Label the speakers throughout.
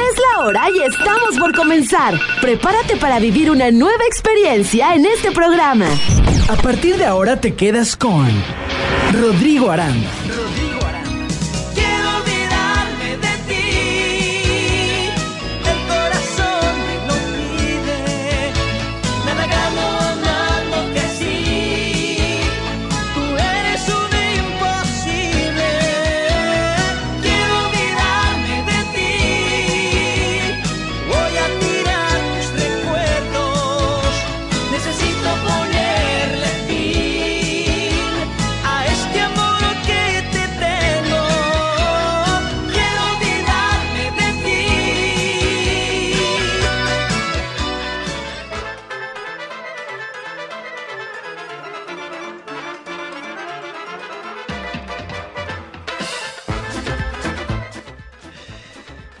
Speaker 1: Es la hora y estamos por comenzar. Prepárate para vivir una nueva experiencia en este programa.
Speaker 2: A partir de ahora te quedas con Rodrigo Aranda.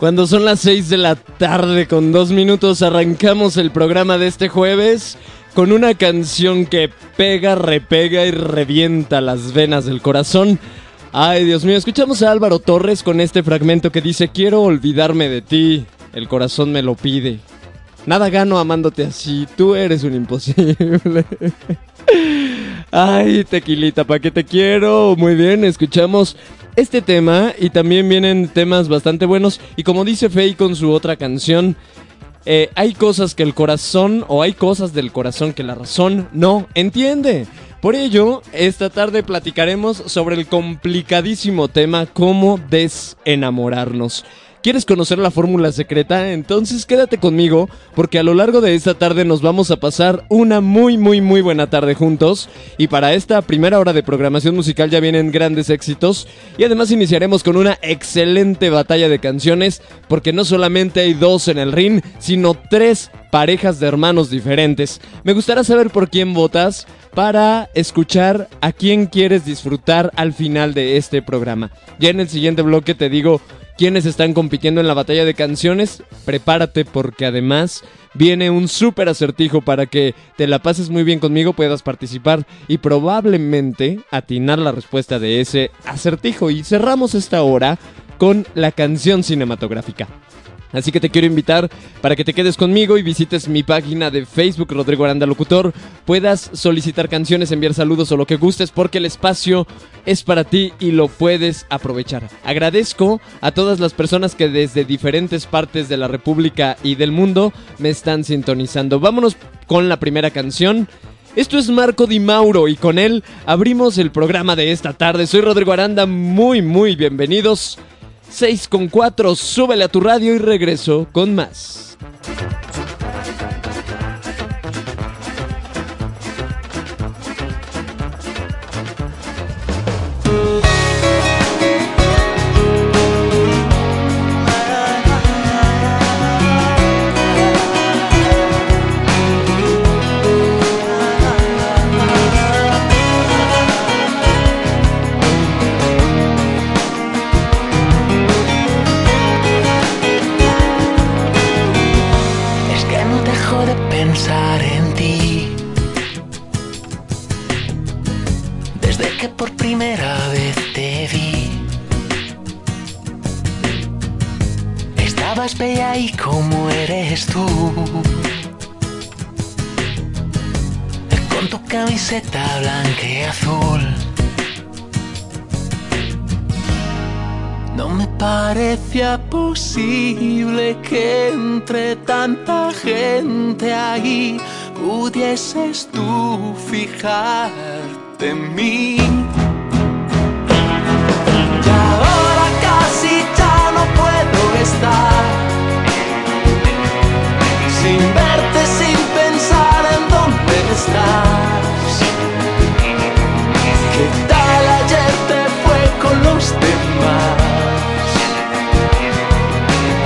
Speaker 3: Cuando son las 6 de la tarde con dos minutos arrancamos el programa de este jueves con una canción que pega, repega y revienta las venas del corazón. Ay, Dios mío, escuchamos a Álvaro Torres con este fragmento que dice, quiero olvidarme de ti, el corazón me lo pide. Nada gano amándote así, tú eres un imposible. Ay, tequilita, ¿para qué te quiero? Muy bien, escuchamos este tema y también vienen temas bastante buenos. Y como dice Faye con su otra canción, eh, hay cosas que el corazón o hay cosas del corazón que la razón no entiende. Por ello, esta tarde platicaremos sobre el complicadísimo tema cómo desenamorarnos. ¿Quieres conocer la fórmula secreta? Entonces quédate conmigo porque a lo largo de esta tarde nos vamos a pasar una muy muy muy buena tarde juntos y para esta primera hora de programación musical ya vienen grandes éxitos y además iniciaremos con una excelente batalla de canciones porque no solamente hay dos en el ring sino tres parejas de hermanos diferentes. Me gustaría saber por quién votas para escuchar a quién quieres disfrutar al final de este programa. Ya en el siguiente bloque te digo quienes están compitiendo en la batalla de canciones, prepárate porque además viene un súper acertijo para que te la pases muy bien conmigo, puedas participar y probablemente atinar la respuesta de ese acertijo. Y cerramos esta hora con la canción cinematográfica. Así que te quiero invitar para que te quedes conmigo y visites mi página de Facebook Rodrigo Aranda Locutor. Puedas solicitar canciones, enviar saludos o lo que gustes porque el espacio es para ti y lo puedes aprovechar. Agradezco a todas las personas que desde diferentes partes de la República y del mundo me están sintonizando. Vámonos con la primera canción. Esto es Marco Di Mauro y con él abrimos el programa de esta tarde. Soy Rodrigo Aranda, muy muy bienvenidos. 6 con 4, súbele a tu radio y regreso con más.
Speaker 4: Estabas bella y como eres tú. Con tu camiseta blanca y azul. No me parecía posible que entre tanta gente ahí pudieses tú fijarte en mí. ¿Qué tal ayer te fue con los demás?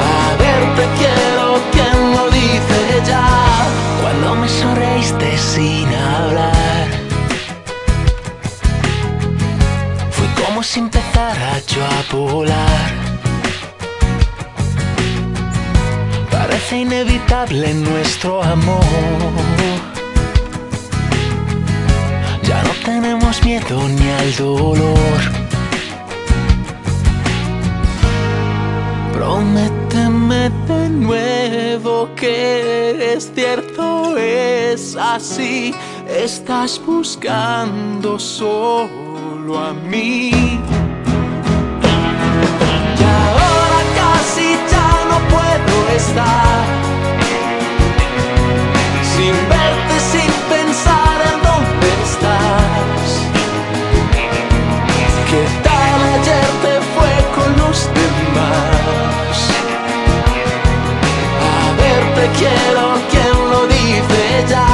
Speaker 4: A ver, te quiero, ¿quién lo dice ya? Cuando me sonreíste sin hablar. Fue como si empezara yo a volar. Parece inevitable nuestro amor tenemos miedo ni al dolor. Prométeme de nuevo que es cierto, es así. Estás buscando solo a mí. Y ahora casi ya no puedo estar sin verte, sin pensar en dónde estar. demás. A ver, te quiero, ¿quién lo dice ya?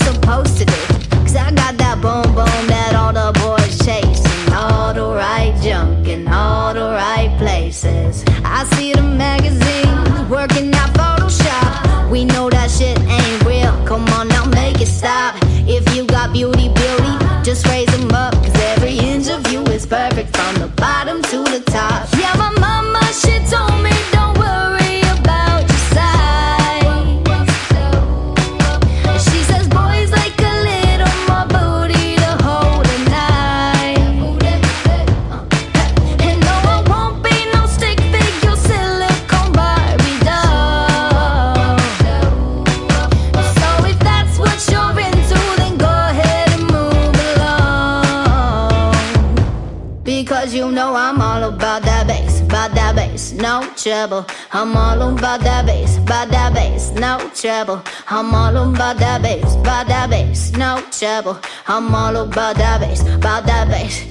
Speaker 5: treble. I'm all about that bass, by that bass, no trouble. I'm all about that bass, by that bass, no trouble. I'm all about that bass, by that bass.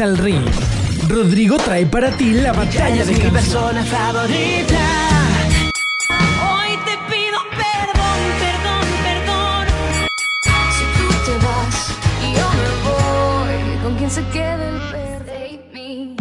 Speaker 2: Al ring. Rodrigo trae para ti la batalla de
Speaker 4: mi persona favorita.
Speaker 6: Hoy te pido perdón, perdón, perdón.
Speaker 7: Si tú te vas y yo me voy, ¿con quién se queda el perro? Baby.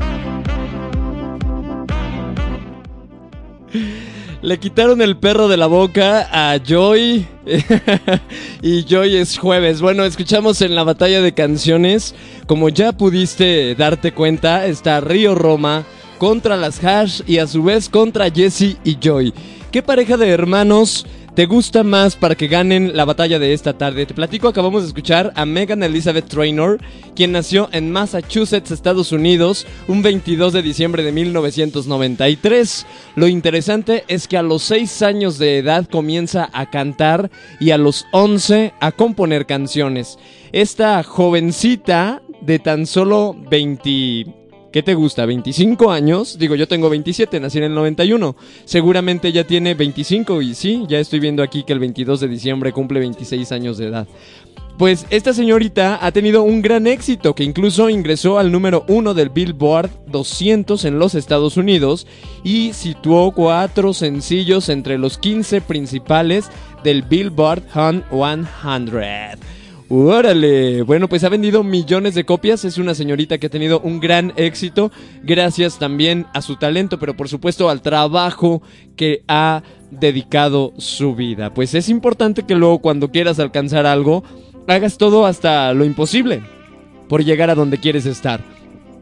Speaker 3: Le quitaron el perro de la boca a Joy. y Joy es jueves. Bueno, escuchamos en la batalla de canciones. Como ya pudiste darte cuenta, está Río Roma contra las Hash y a su vez contra Jesse y Joy. ¿Qué pareja de hermanos te gusta más para que ganen la batalla de esta tarde? Te platico, acabamos de escuchar a Megan Elizabeth Trainor, quien nació en Massachusetts, Estados Unidos, un 22 de diciembre de 1993. Lo interesante es que a los 6 años de edad comienza a cantar y a los 11 a componer canciones. Esta jovencita de tan solo 20... ¿Qué te gusta? ¿25 años? Digo, yo tengo 27, nací en el 91. Seguramente ya tiene 25 y sí, ya estoy viendo aquí que el 22 de diciembre cumple 26 años de edad. Pues esta señorita ha tenido un gran éxito que incluso ingresó al número uno del Billboard 200 en los Estados Unidos y situó cuatro sencillos entre los 15 principales del Billboard Hot 100. ¡Órale! Bueno, pues ha vendido millones de copias. Es una señorita que ha tenido un gran éxito. Gracias también a su talento, pero por supuesto al trabajo que ha dedicado su vida. Pues es importante que luego cuando quieras alcanzar algo, hagas todo hasta lo imposible por llegar a donde quieres estar.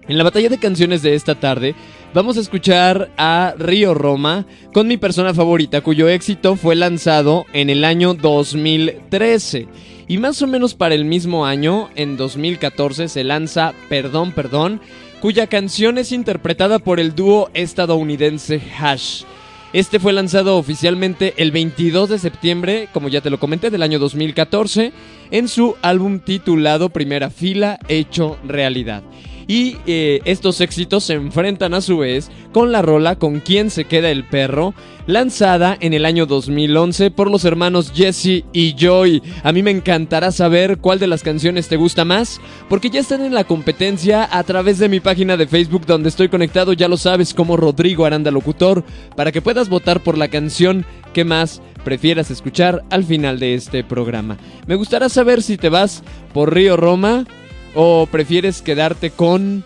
Speaker 3: En la batalla de canciones de esta tarde vamos a escuchar a Río Roma con mi persona favorita cuyo éxito fue lanzado en el año 2013. Y más o menos para el mismo año, en 2014, se lanza Perdón, Perdón, cuya canción es interpretada por el dúo estadounidense Hash. Este fue lanzado oficialmente el 22 de septiembre, como ya te lo comenté, del año 2014, en su álbum titulado Primera Fila, hecho realidad. Y eh, estos éxitos se enfrentan a su vez con la rola Con quién se queda el perro, lanzada en el año 2011 por los hermanos Jesse y Joy. A mí me encantará saber cuál de las canciones te gusta más, porque ya están en la competencia a través de mi página de Facebook donde estoy conectado, ya lo sabes, como Rodrigo Aranda Locutor, para que puedas votar por la canción que más prefieras escuchar al final de este programa. Me gustaría saber si te vas por Río Roma o prefieres quedarte con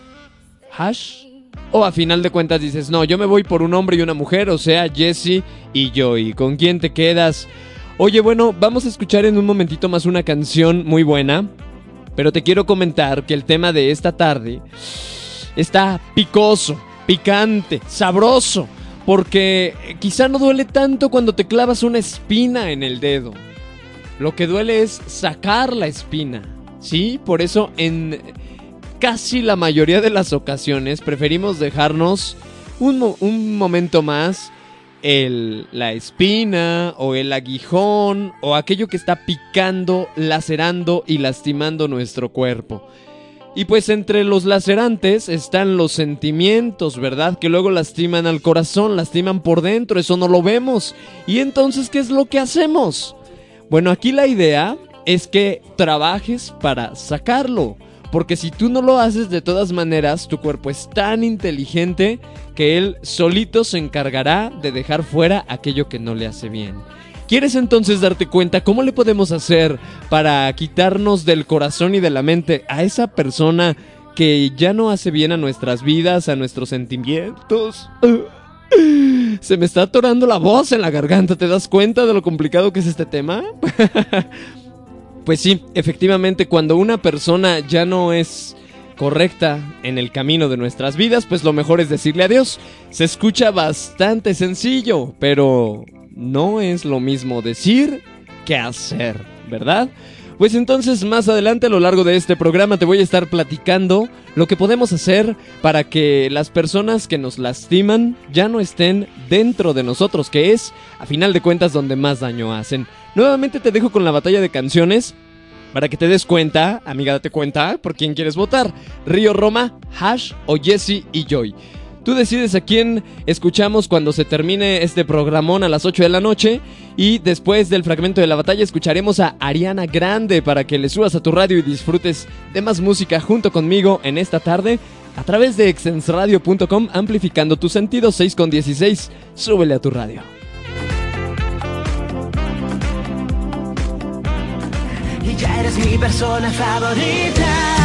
Speaker 3: Hash. O a final de cuentas dices, no, yo me voy por un hombre y una mujer, o sea, Jesse y Joey. ¿Con quién te quedas? Oye, bueno, vamos a escuchar en un momentito más una canción muy buena. Pero te quiero comentar que el tema de esta tarde está picoso, picante, sabroso. Porque quizá no duele tanto cuando te clavas una espina en el dedo. Lo que duele es sacar la espina. Sí, por eso en casi la mayoría de las ocasiones preferimos dejarnos un, un momento más el, la espina o el aguijón o aquello que está picando, lacerando y lastimando nuestro cuerpo. Y pues entre los lacerantes están los sentimientos, ¿verdad? Que luego lastiman al corazón, lastiman por dentro, eso no lo vemos. Y entonces, ¿qué es lo que hacemos? Bueno, aquí la idea es que trabajes para sacarlo. Porque si tú no lo haces de todas maneras, tu cuerpo es tan inteligente que él solito se encargará de dejar fuera aquello que no le hace bien. ¿Quieres entonces darte cuenta cómo le podemos hacer para quitarnos del corazón y de la mente a esa persona que ya no hace bien a nuestras vidas, a nuestros sentimientos? Se me está atorando la voz en la garganta, ¿te das cuenta de lo complicado que es este tema? Pues sí, efectivamente, cuando una persona ya no es correcta en el camino de nuestras vidas, pues lo mejor es decirle adiós. Se escucha bastante sencillo, pero no es lo mismo decir que hacer, ¿verdad? Pues entonces más adelante a lo largo de este programa te voy a estar platicando lo que podemos hacer para que las personas que nos lastiman ya no estén dentro de nosotros, que es a final de cuentas donde más daño hacen. Nuevamente te dejo con la batalla de canciones para que te des cuenta, amiga, date cuenta por quién quieres votar. Río Roma, Hash o Jesse y Joy. Tú decides a quién escuchamos cuando se termine este programón a las 8 de la noche. Y después del fragmento de la batalla escucharemos a Ariana Grande para que le subas a tu radio y disfrutes de más música junto conmigo en esta tarde a través de exensradio.com amplificando tu sentido 6 con 16. Súbele a tu radio.
Speaker 4: Y ya eres mi persona favorita.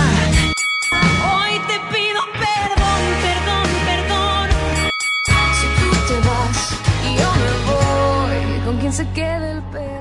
Speaker 7: se quede el pelo.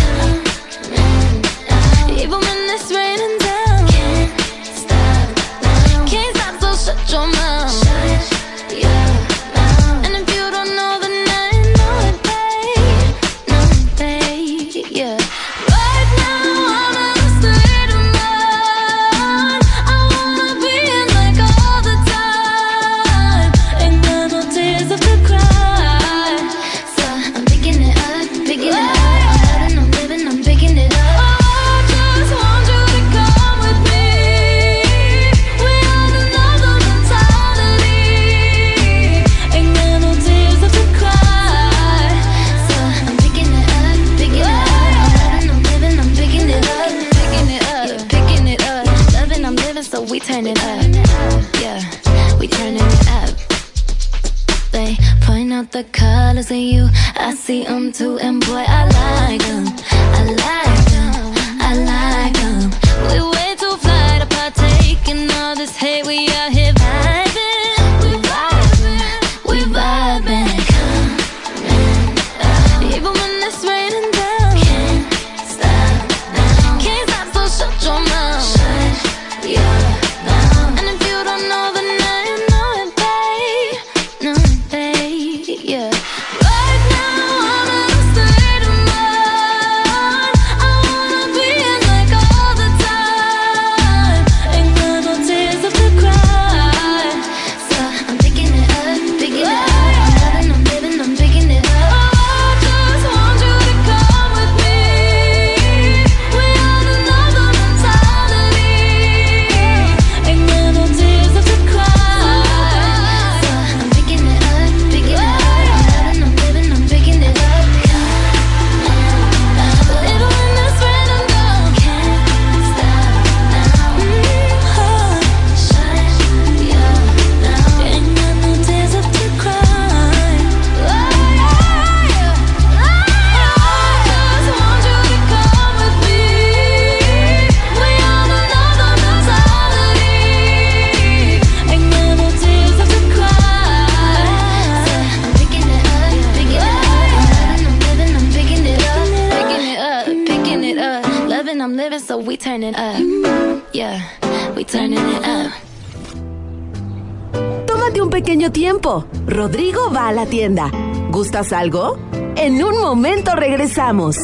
Speaker 1: ¿Gustas algo? En un momento regresamos.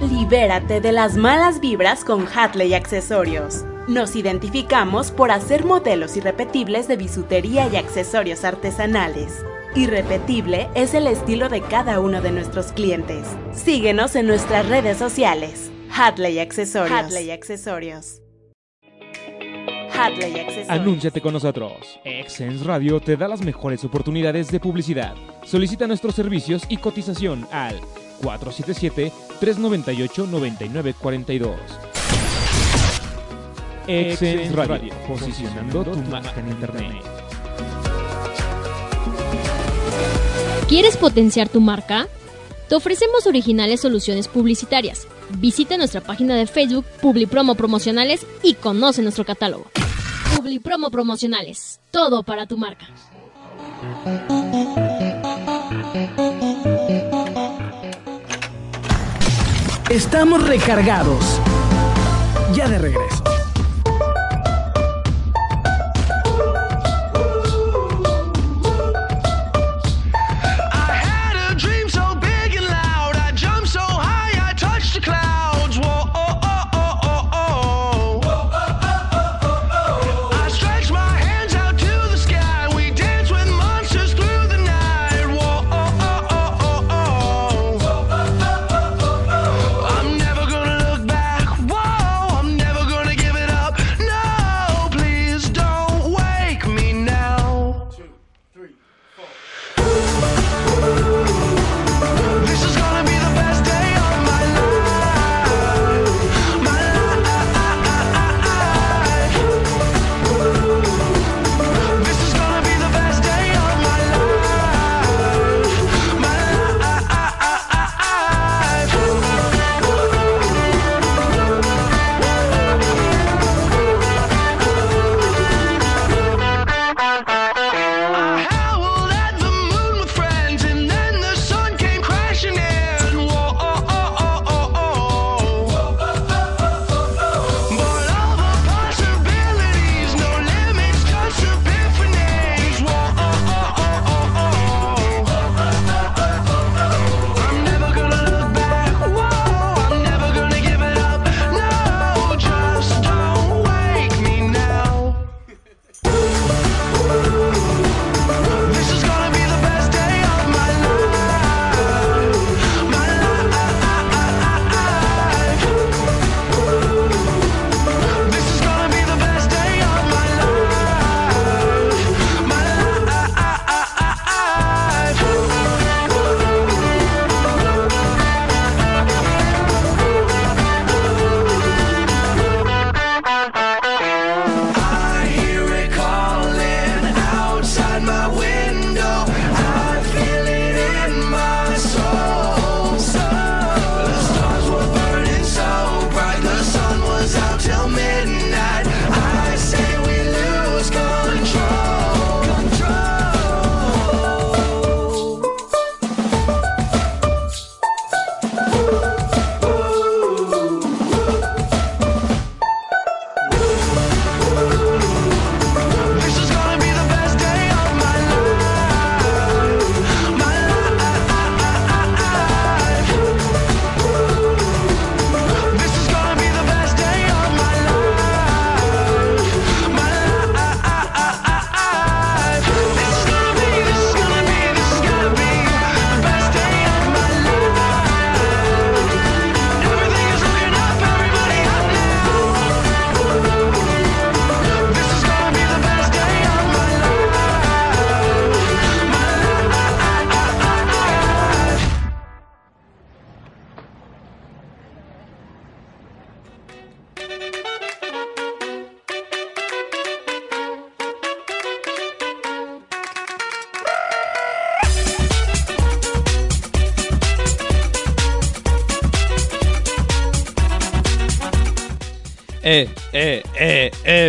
Speaker 8: Libérate de las malas vibras con Hatley Accesorios. Nos identificamos por hacer modelos irrepetibles de bisutería y accesorios artesanales. Irrepetible es el estilo de cada uno de nuestros clientes. Síguenos en nuestras redes sociales. Hatley Accesorios. Hatley Accesorios.
Speaker 9: Anúnciate con nosotros. Excense Radio te da las mejores oportunidades de publicidad. Solicita nuestros servicios y cotización al 477-398-9942. Excense Radio, posicionando tu marca en Internet.
Speaker 10: ¿Quieres potenciar tu marca? Te ofrecemos originales soluciones publicitarias. Visita nuestra página de Facebook, Publipromo Promocionales y conoce nuestro catálogo. Publipromo Promocionales, todo para tu marca.
Speaker 4: Estamos recargados. Ya de regreso.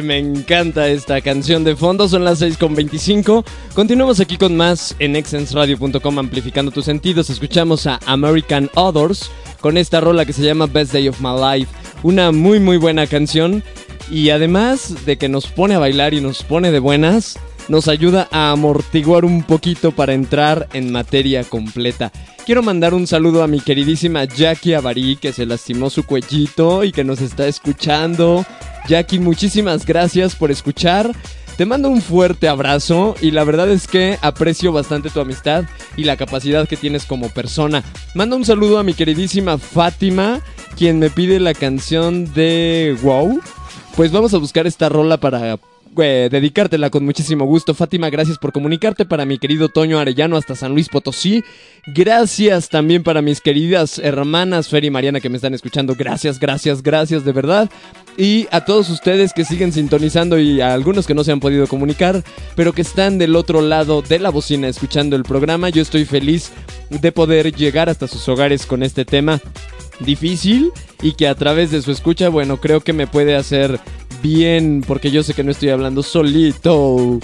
Speaker 11: Me
Speaker 3: encanta esta canción de fondo, son las 6.25. Continuamos aquí con más en exensradio.com amplificando tus sentidos. Escuchamos a American Others con esta rola que se llama Best Day of My Life. Una muy muy buena canción y además de que nos pone a bailar y nos pone de buenas, nos ayuda a amortiguar un poquito para entrar en materia completa. Quiero mandar un saludo a mi queridísima Jackie Avarí, que se lastimó su cuellito y que nos está escuchando. Jackie, muchísimas gracias por escuchar. Te mando un fuerte abrazo y la verdad es que aprecio bastante tu amistad y la capacidad que tienes como persona. Mando un saludo a mi queridísima Fátima, quien me pide la canción de Wow. Pues vamos a buscar esta rola para eh, dedicártela con muchísimo gusto. Fátima, gracias por comunicarte para mi querido Toño Arellano hasta San Luis Potosí. Gracias también para mis queridas hermanas Fer y Mariana que me están escuchando. Gracias, gracias, gracias de verdad. Y a todos ustedes que siguen sintonizando y a algunos que no se han podido comunicar, pero que están del otro lado de la bocina escuchando el programa. Yo estoy feliz de poder llegar hasta sus hogares con este tema difícil y que a través de su escucha, bueno, creo que me puede hacer bien porque yo sé que no estoy hablando solito.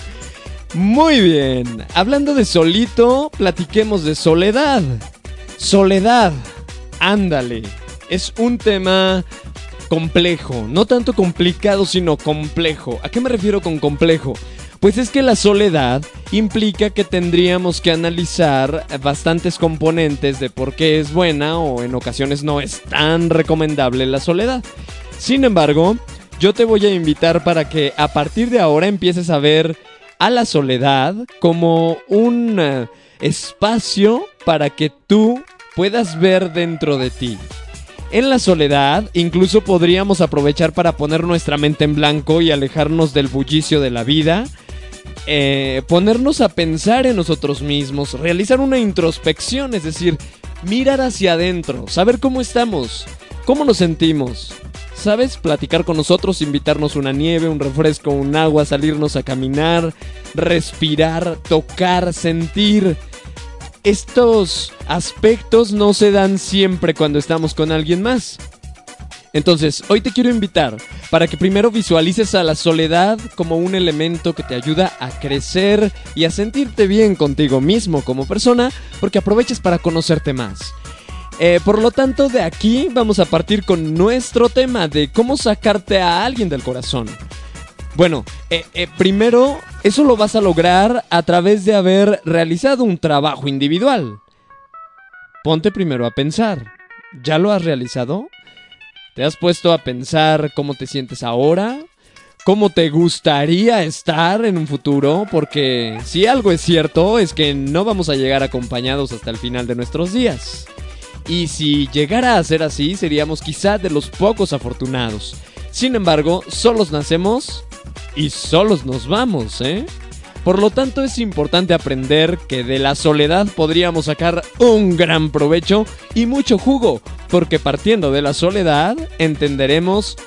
Speaker 3: Muy bien, hablando de solito, platiquemos de soledad. Soledad, ándale, es un tema complejo, no tanto complicado, sino complejo. ¿A qué me refiero con complejo? Pues es que la soledad implica que tendríamos que analizar bastantes componentes de por qué es buena o en ocasiones no es tan recomendable la soledad. Sin embargo, yo te voy a invitar para que a partir de ahora empieces a ver a la soledad como un eh, espacio para que tú puedas ver dentro de ti. En la soledad, incluso podríamos aprovechar para poner nuestra mente en blanco y alejarnos del bullicio de la vida, eh, ponernos a pensar en nosotros mismos, realizar una introspección, es decir, mirar hacia adentro, saber cómo estamos, cómo nos sentimos. ¿Sabes? Platicar con nosotros, invitarnos una nieve, un refresco, un agua, salirnos a caminar, respirar, tocar, sentir. Estos aspectos no se dan siempre cuando estamos con alguien más. Entonces, hoy te quiero invitar para que primero visualices a la soledad como un elemento que te ayuda a crecer y a sentirte bien contigo mismo como persona, porque aproveches para conocerte más. Eh, por lo tanto, de aquí vamos a partir con nuestro tema de cómo sacarte a alguien del corazón. Bueno, eh, eh, primero, eso lo vas a lograr a través de haber realizado un trabajo individual. Ponte primero a pensar. ¿Ya lo has realizado? ¿Te has puesto a pensar cómo te sientes ahora? ¿Cómo te gustaría estar en un futuro? Porque si algo es cierto es que no vamos a llegar acompañados hasta el final de nuestros días. Y si llegara a ser así, seríamos quizá de los pocos afortunados. Sin embargo, solos nacemos y solos nos vamos, ¿eh? Por lo tanto, es importante aprender que de la soledad podríamos sacar un gran provecho y mucho jugo, porque partiendo de la soledad entenderemos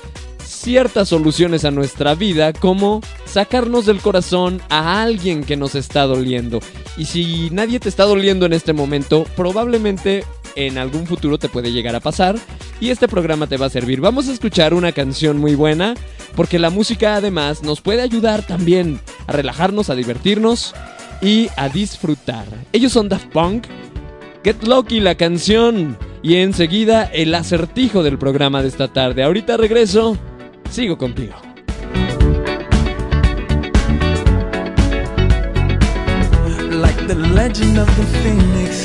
Speaker 3: ciertas soluciones a nuestra vida como sacarnos del corazón a alguien que nos está doliendo. Y si nadie te está doliendo en este momento, probablemente en algún futuro te puede llegar a pasar y este programa te va a servir. Vamos a escuchar una canción muy buena porque la música además nos puede ayudar también a relajarnos, a divertirnos y a disfrutar. Ellos son Daft Punk, Get Lucky la canción y enseguida el acertijo del programa de esta tarde. Ahorita regreso, sigo contigo.
Speaker 12: like legend phoenix.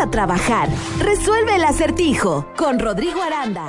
Speaker 1: A trabajar. Resuelve el acertijo con Rodrigo Aranda.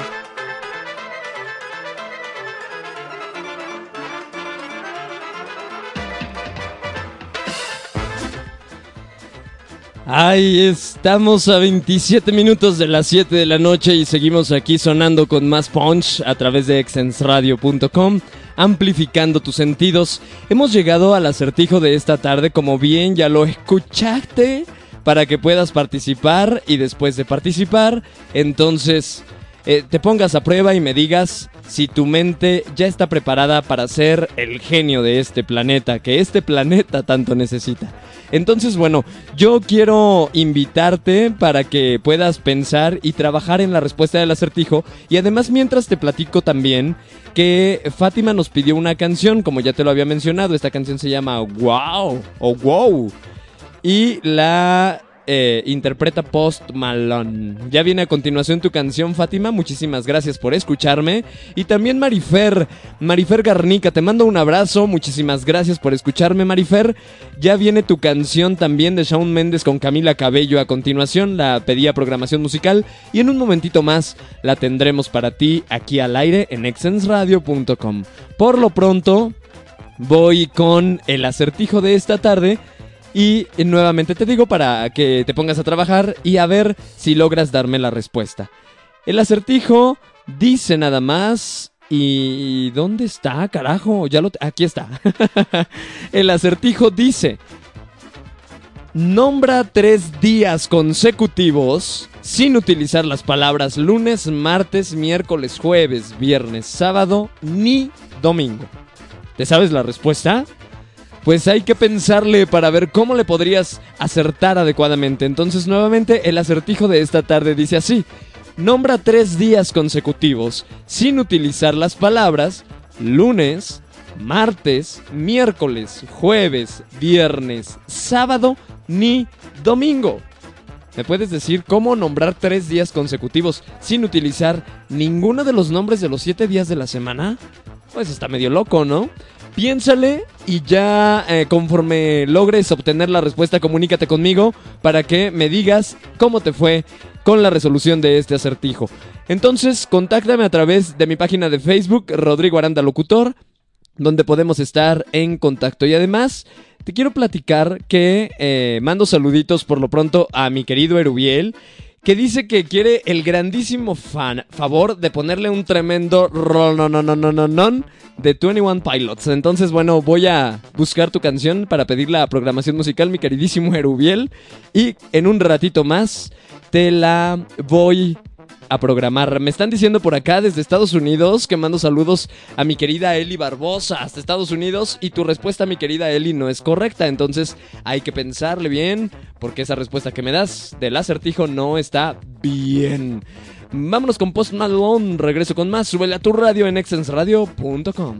Speaker 3: Ay, estamos a 27 minutos de las 7 de la noche y seguimos aquí sonando con más punch a través de exensradio.com, amplificando tus sentidos. Hemos llegado al acertijo de esta tarde, como bien ya lo escuchaste, para que puedas participar y después de participar, entonces eh, te pongas a prueba y me digas si tu mente ya está preparada para ser el genio de este planeta, que este planeta tanto necesita. Entonces, bueno, yo quiero invitarte para que puedas pensar y trabajar en la respuesta del acertijo. Y además, mientras te platico también que Fátima nos pidió una canción, como ya te lo había mencionado. Esta canción se llama Wow o Wow. Y la eh, interpreta Post Malone. Ya viene a continuación tu canción, Fátima. Muchísimas gracias por escucharme. Y también Marifer, Marifer Garnica, te mando un abrazo. Muchísimas gracias por escucharme, Marifer. Ya viene tu canción también de Shawn Méndez con Camila Cabello a continuación. La pedía programación musical. Y en un momentito más la tendremos para ti aquí al aire en exensradio.com. Por lo pronto, voy con el acertijo de esta tarde. Y nuevamente te digo para que te pongas a trabajar y a ver si logras darme la respuesta. El acertijo dice nada más... ¿Y dónde está, carajo? Ya lo... Aquí está. El acertijo dice... Nombra tres días consecutivos sin utilizar las palabras lunes, martes, miércoles, jueves, viernes, sábado ni domingo. ¿Te sabes la respuesta? Pues hay que pensarle para ver cómo le podrías acertar adecuadamente. Entonces, nuevamente, el acertijo de esta tarde dice así. Nombra tres días consecutivos sin utilizar las palabras lunes, martes, miércoles, jueves, viernes, sábado ni domingo. ¿Me puedes decir cómo nombrar tres días consecutivos sin utilizar ninguno de los nombres de los siete días de la semana? Pues está medio loco, ¿no? Piénsale y ya eh, conforme logres obtener la respuesta, comunícate conmigo para que me digas cómo te fue con la resolución de este acertijo. Entonces, contáctame a través de mi página de Facebook, Rodrigo Aranda Locutor, donde podemos estar en contacto. Y además, te quiero platicar que eh, mando saluditos por lo pronto a mi querido Erubiel que dice que quiere el grandísimo fan, favor de ponerle un tremendo non de 21 Pilots. Entonces, bueno, voy a buscar tu canción para pedir la programación musical, mi queridísimo Erubiel. Y en un ratito más te la voy a programar. Me están diciendo por acá desde Estados Unidos que mando saludos a mi querida Eli Barbosa hasta Estados Unidos y tu respuesta, mi querida Eli, no es correcta. Entonces hay que pensarle bien porque esa respuesta que me das del acertijo no está bien. Vámonos con Post Malone. Regreso con más. Súbele a tu radio en extensradio.com.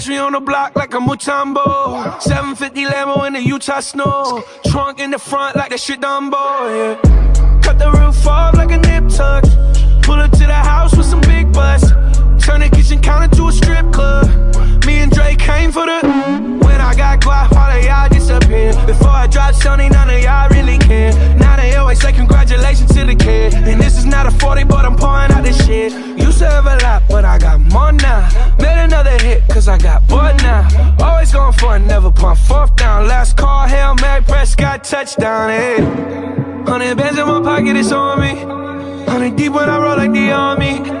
Speaker 6: catch me on the block like a Mutombo. 750 Lambo in the Utah snow. Trunk in the front like that shit Dumbo, yeah. Cut the roof off like a nip tuck. Pull up to the house with some big butts. Turn the kitchen counter to a strip club. Me and Drake came for the. When I got guap, all of y'all disappear. Before I drop Sony, none of y'all really care. Now they always say congratulations to the kid. And this is not a 40, but I'm pouring out this shit. Used to have a lot, but I got more now. Made another hit, cause I got bored now. Always going for it, never pump fourth down. Last call, Hail Mary, Prescott, touchdown, hey. Hundred bands in my pocket, it's on me. Hundred deep when I roll like the army.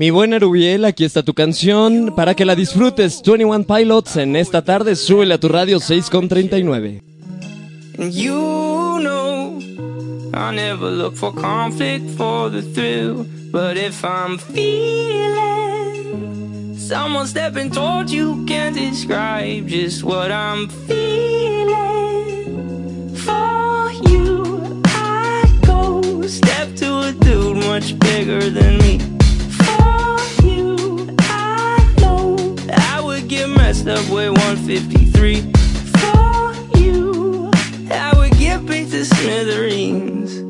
Speaker 3: Mi buena Rubiel, aquí está tu canción para que la disfrutes. 21 Pilots en esta tarde, súbele a tu radio 6.39.
Speaker 6: And you know I never look for conflict for the thrill. But if I'm feeling someone stepping towards you can't describe just what I'm feeling. For you, I go step to a dude much bigger than me. Get messed up with 153. For you, I would get beat to smithereens.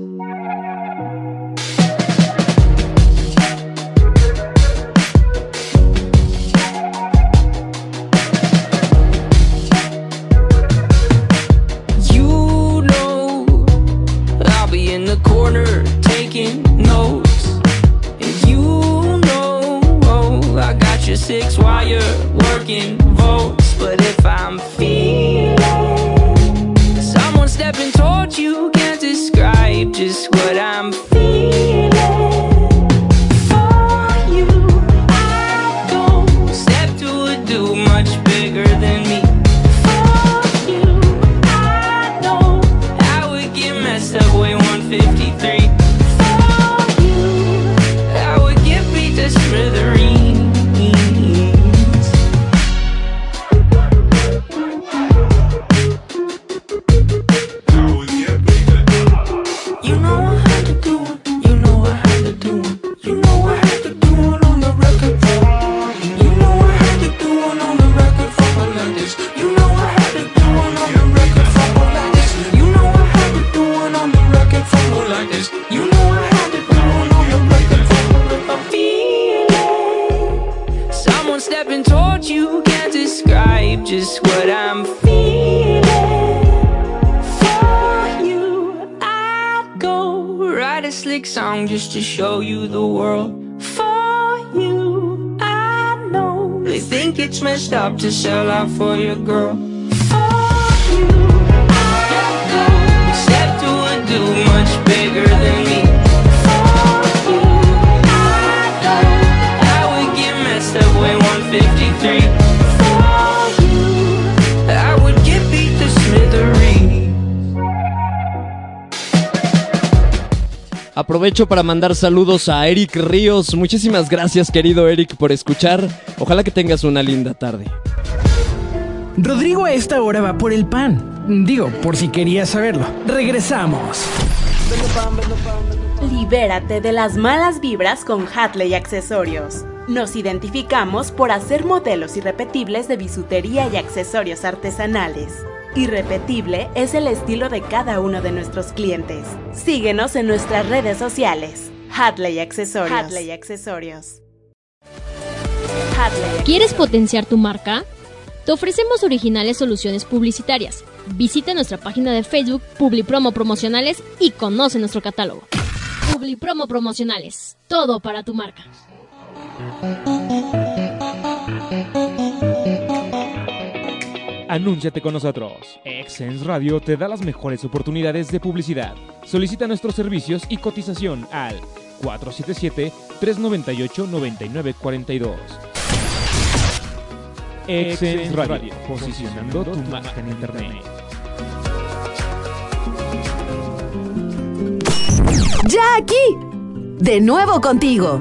Speaker 6: I while you're working votes. But if I'm feeling someone stepping towards you, can't describe just up to
Speaker 13: sell out for your girl.
Speaker 3: Aprovecho para mandar saludos a Eric Ríos. Muchísimas gracias, querido Eric, por escuchar. Ojalá que tengas una linda tarde.
Speaker 2: Rodrigo a esta hora va por el pan. Digo, por si querías saberlo. Regresamos.
Speaker 8: Libérate de las malas vibras con Hatley Accesorios. Nos identificamos por hacer modelos irrepetibles de bisutería y accesorios artesanales. Irrepetible es el estilo de cada uno de nuestros clientes. Síguenos en nuestras redes sociales. Hatley Accesorios. Hatley Accesorios. Hatley
Speaker 10: ¿Quieres potenciar tu marca? Te ofrecemos originales soluciones publicitarias. Visita nuestra página de Facebook Publipromo Promocionales y conoce nuestro catálogo. Publipromo Promocionales. Todo para tu marca.
Speaker 9: Anúnciate con nosotros. Excense Radio te da las mejores oportunidades de publicidad. Solicita nuestros servicios y cotización al 477-398-9942. Excense Radio, posicionando tu marca en Internet.
Speaker 1: Ya aquí. De nuevo contigo.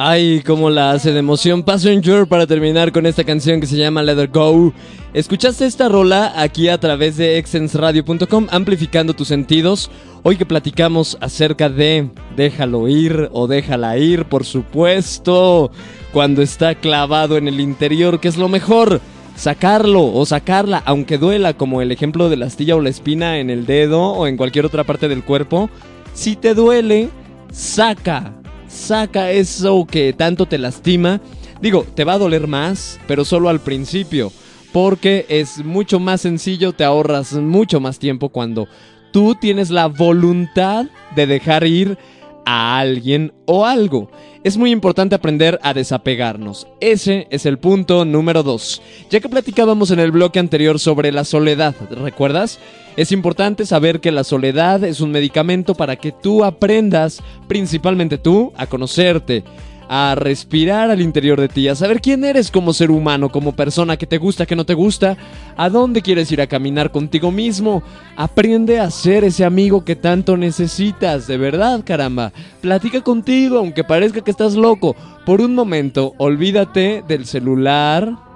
Speaker 3: Ay, cómo la hace de emoción Passenger para terminar con esta canción que se llama Let Her Go. Escuchaste esta rola aquí a través de exensradio.com, amplificando tus sentidos. Hoy que platicamos acerca de déjalo ir o déjala ir, por supuesto, cuando está clavado en el interior, que es lo mejor. Sacarlo o sacarla, aunque duela, como el ejemplo de la astilla o la espina en el dedo o en cualquier otra parte del cuerpo. Si te duele, saca, saca eso que tanto te lastima. Digo, te va a doler más, pero solo al principio, porque es mucho más sencillo, te ahorras mucho más tiempo cuando tú tienes la voluntad de dejar ir a alguien o algo. Es muy importante aprender a desapegarnos. Ese es el punto número 2. Ya que platicábamos en el bloque anterior sobre la soledad, ¿recuerdas? Es importante saber que la soledad es un medicamento para que tú aprendas, principalmente tú, a conocerte, a respirar al interior de ti, a saber quién eres como ser humano, como persona, que te gusta, que no te gusta, a dónde quieres ir a caminar contigo mismo. Aprende a ser ese amigo que tanto necesitas, de verdad, caramba. Platica contigo, aunque parezca que estás loco. Por un momento, olvídate del celular,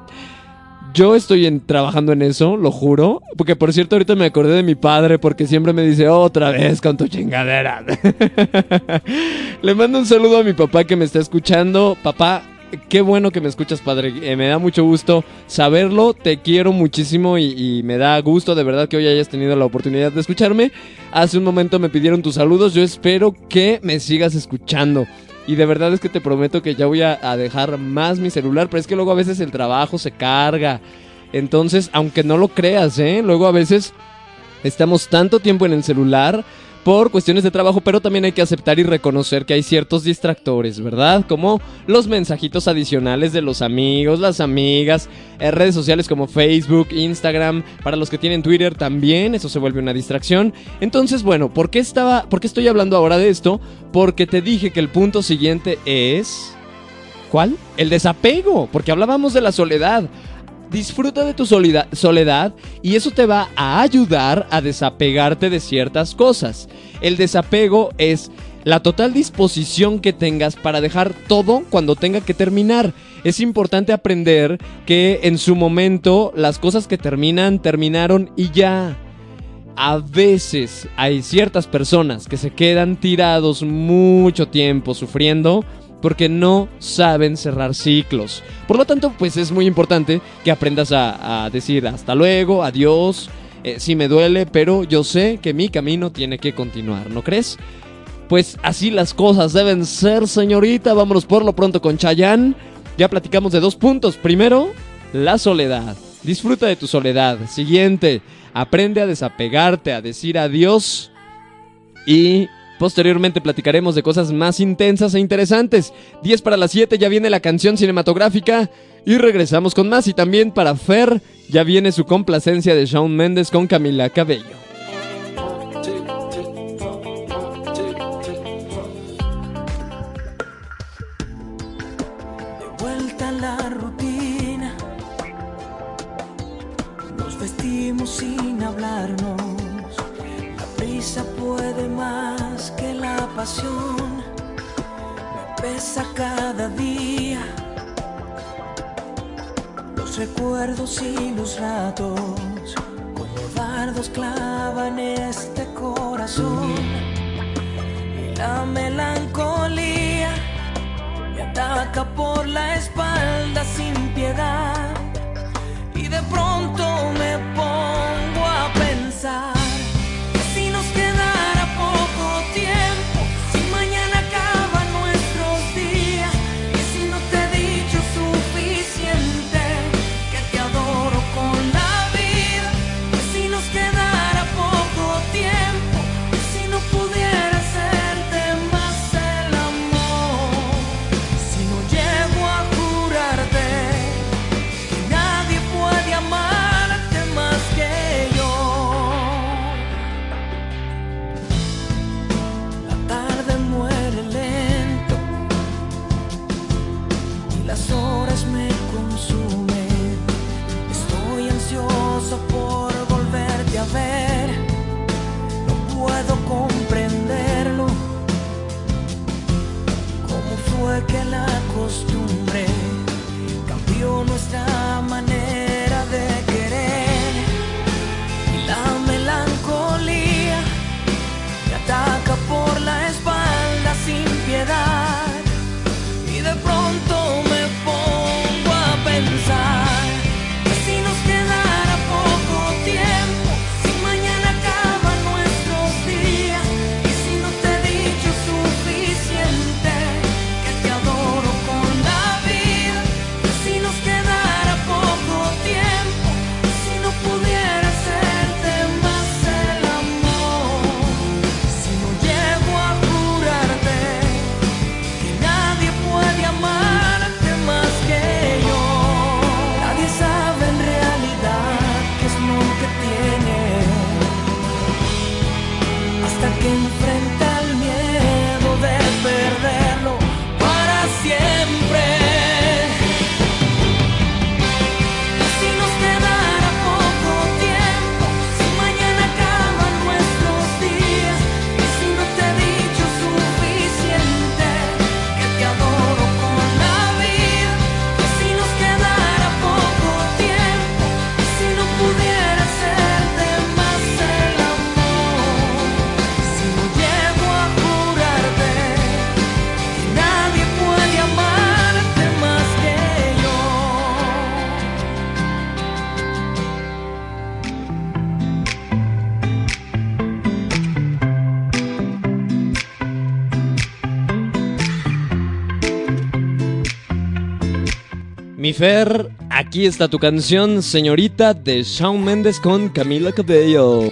Speaker 3: yo estoy trabajando en eso, lo juro. Porque por cierto, ahorita me acordé de mi padre porque siempre me dice otra vez con tu chingadera. Le mando un saludo a mi papá que me está escuchando. Papá, qué bueno que me escuchas, padre. Eh, me da mucho gusto saberlo. Te quiero muchísimo y me da gusto de verdad que hoy hayas tenido la oportunidad de escucharme. Hace un momento me pidieron tus saludos. Yo espero que me sigas escuchando. Y de verdad es que te prometo que ya voy a, dejar más mi celular, pero es que luego a veces el trabajo se carga. Entonces, aunque no lo creas, ¿eh? Luego a veces estamos tanto tiempo en el celular por cuestiones de trabajo, pero también hay que aceptar y reconocer que hay ciertos distractores, ¿verdad? Como los mensajitos adicionales de los amigos, las amigas, eh, redes sociales como Facebook, Instagram, para los que tienen Twitter también, eso se vuelve una distracción. Entonces, bueno, ¿por qué estaba, por qué estoy hablando ahora de esto? Porque te dije que el punto siguiente es ¿Cuál? El desapego, porque hablábamos de la soledad. Disfruta de tu soledad y eso te va a ayudar a desapegarte de ciertas cosas. El desapego es la total disposición que tengas para dejar todo cuando tenga que terminar. Es importante aprender que en su momento las cosas que terminan terminaron y ya. A veces hay ciertas personas que se quedan tirados mucho tiempo sufriendo porque no saben cerrar ciclos. Por lo tanto, pues es muy importante que aprendas a, decir hasta luego, adiós, eh, sí me duele, pero yo sé que mi camino tiene que continuar, ¿no crees? Pues así las cosas deben ser, señorita. Vámonos por lo pronto con Chayanne. Ya platicamos de dos puntos. Primero, la soledad. Disfruta de tu soledad. Siguiente, aprende a desapegarte, a decir adiós. Y posteriormente platicaremos de cosas más intensas e interesantes. 10 para las 7 ya viene la canción cinematográfica. Y regresamos con más. Y también para Fer ya viene su complacencia de Shawn Mendes con Camila Cabello.
Speaker 14: Vestimos sin hablarnos. La prisa puede más pasión, me pesa cada día. Los recuerdos y los ratos, como dardos clavan este corazón. Y la melancolía me ataca por la espalda sin piedad y de pronto me pongo a pensar
Speaker 3: Aquí está tu canción, señorita, de Shawn Mendes con Camila Cabello.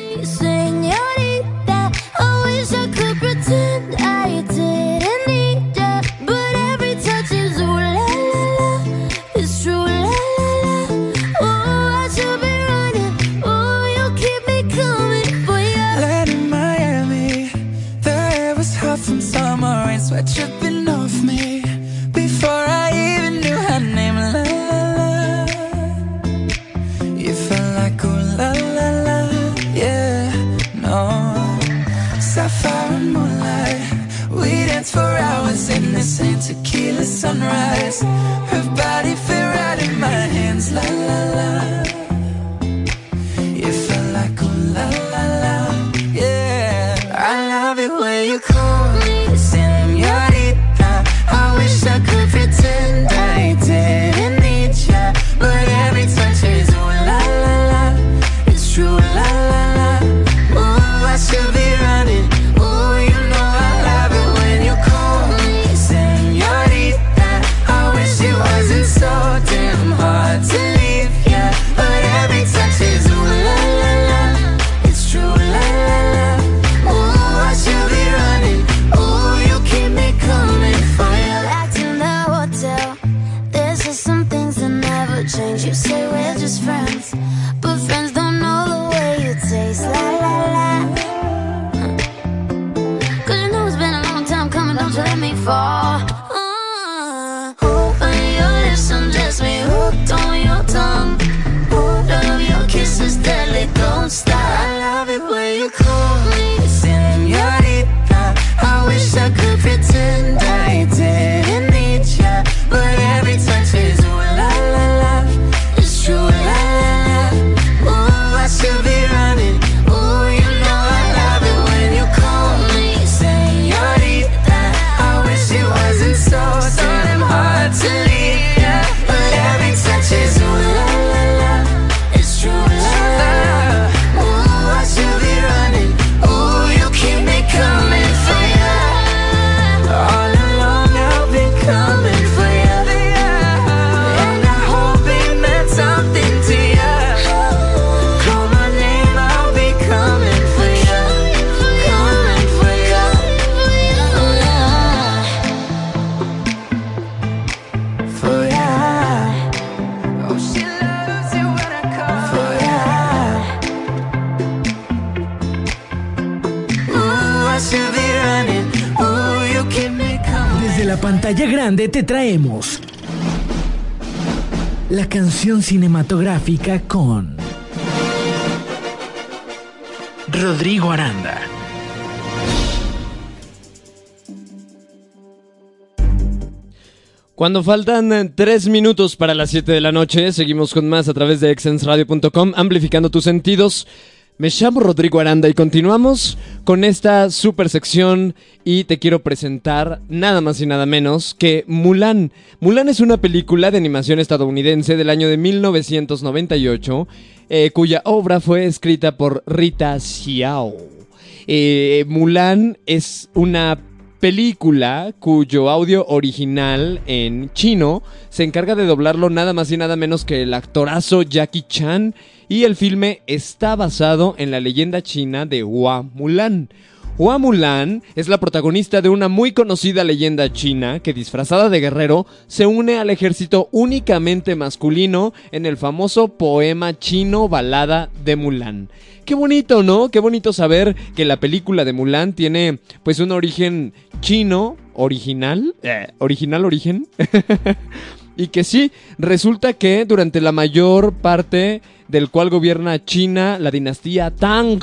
Speaker 2: Canción cinematográfica con Rodrigo Aranda.
Speaker 3: Cuando faltan eh, tres minutos para las 7 de la noche, seguimos con más a través de exensradio.com, amplificando tus sentidos. Me llamo Rodrigo Aranda y continuamos con esta super sección y te quiero presentar nada más y nada menos que Mulan. Mulan es una película de animación estadounidense del año de 1998 eh, cuya obra fue escrita por Rita Xiao. Eh, Mulan es una película cuyo audio original en chino se encarga de doblarlo nada más y nada menos que el actorazo Jackie Chan y el filme está basado en la leyenda china de Hua Mulan. Hua Mulan es la protagonista de una muy conocida leyenda china que disfrazada de guerrero se une al ejército únicamente masculino en el famoso poema chino Balada de Mulan. Qué bonito, ¿no? Qué bonito saber que la película de Mulan tiene pues un origen chino original, eh, original origen. y que sí, resulta que durante la mayor parte del cual gobierna China la dinastía Tang,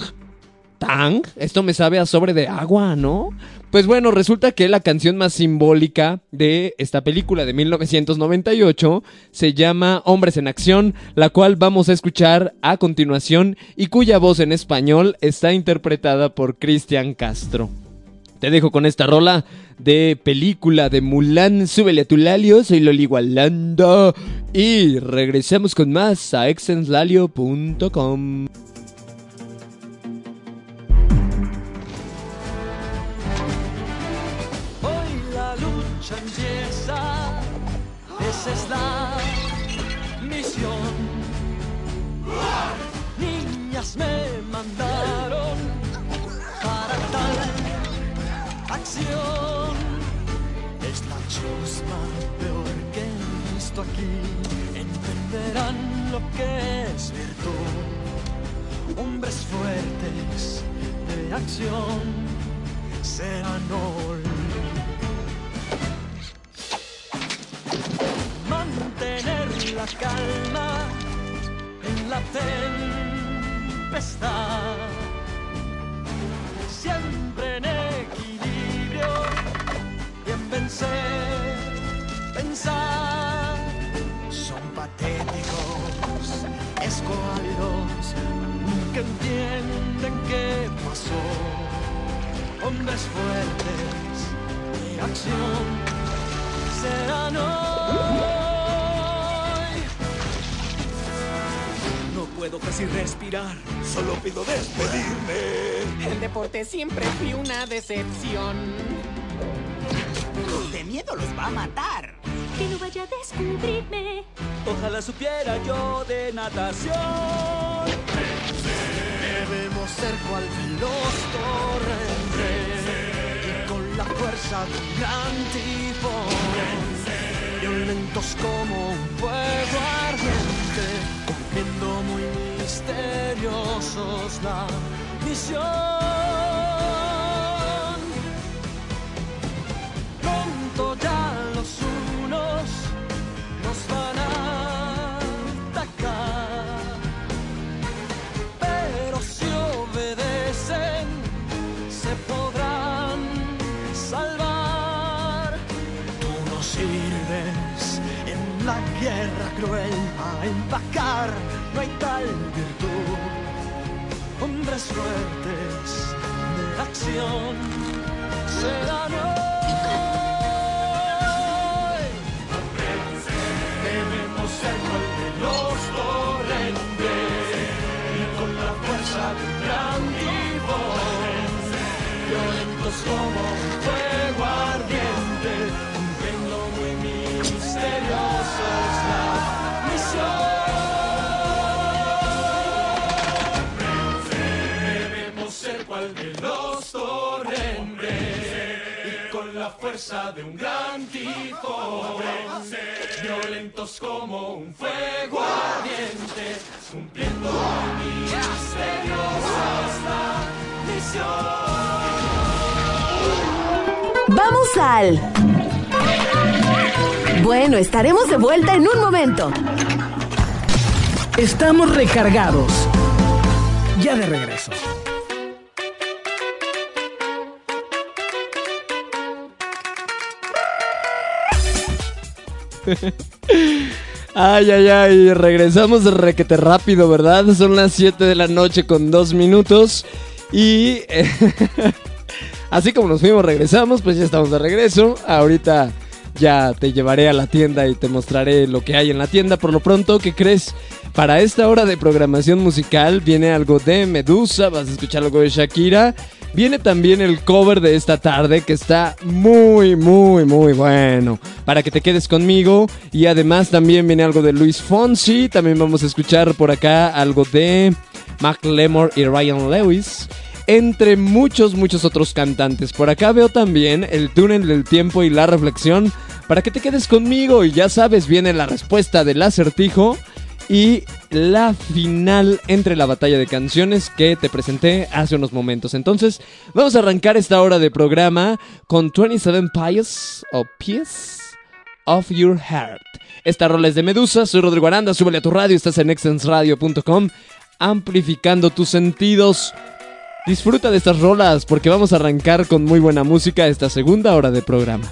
Speaker 3: Tang, esto me sabe a sobre de agua, ¿no? Pues bueno, resulta que la canción más simbólica de esta película de 1998 se llama Hombres en Acción, la cual vamos a escuchar a continuación y cuya voz en español está interpretada por Cristian Castro. Te dejo con esta rola de película de Mulan, súbele a tu lalio, soy Loli Walanda y regresamos con más a exenslalio.com.
Speaker 4: La chusma peor que he visto aquí. Entenderán lo que es virtud. Hombres fuertes de acción serán hoy. Mantener la calma en la tempestad. Siempre en equilibrio y en vencer, pensar. Son patéticos, escuálidos, nunca entienden qué pasó. Hombres fuertes de acción serán hoy.
Speaker 15: No puedo casi respirar, solo pido despedirme.
Speaker 16: El deporte siempre fue una decepción.
Speaker 17: De miedo los va a matar.
Speaker 18: Que no vaya a descubrirme.
Speaker 15: Ojalá supiera yo de natación.
Speaker 4: Debemos ser cual los torrentes y con la fuerza de un gran tifón, violentos como un fuego ardiente, cumpliendo muy misteriosos la misión. Cruel a empacar, no hay tal virtud. Hombres fuertes de acción serán hoy. Debemos ser cual de los torrentes y con la fuerza de un gran tifón, violentos como fuego la fuerza de un gran tifón, violentos como un fuego ardiente, cumpliendo la misión.
Speaker 1: Vamos al... Bueno, estaremos de vuelta en un momento.
Speaker 2: Estamos recargados. Ya de regreso.
Speaker 3: Ay, ay, ay, regresamos requete rápido, ¿verdad? Son las 7 de la noche con 2 minutos. Y así como nos fuimos, regresamos, pues ya estamos de regreso. Ahorita ya te llevaré a la tienda y te mostraré lo que hay en la tienda. Por lo pronto, ¿qué crees? Para esta hora de programación musical viene algo de Medusa, vas a escuchar algo de Shakira. Viene también el cover de esta tarde que está muy, muy, muy bueno. Para que te quedes conmigo. Y además también viene algo de Luis Fonsi. También vamos a escuchar por acá algo de Mac Lemore y Ryan Lewis. Entre muchos, muchos otros cantantes. Por acá veo también el túnel del tiempo y la reflexión. Para que te quedes conmigo. Y ya sabes, viene la respuesta del acertijo y la final entre la batalla de canciones que te presenté hace unos momentos. Entonces, vamos a arrancar esta hora de programa con 27 Pies o of Your Heart. Esta rola es de Medusa, soy Rodrigo Aranda, súbele a tu radio, estás en extensradio.com, amplificando tus sentidos. Disfruta de estas rolas porque vamos a arrancar con muy buena música esta segunda hora de programa.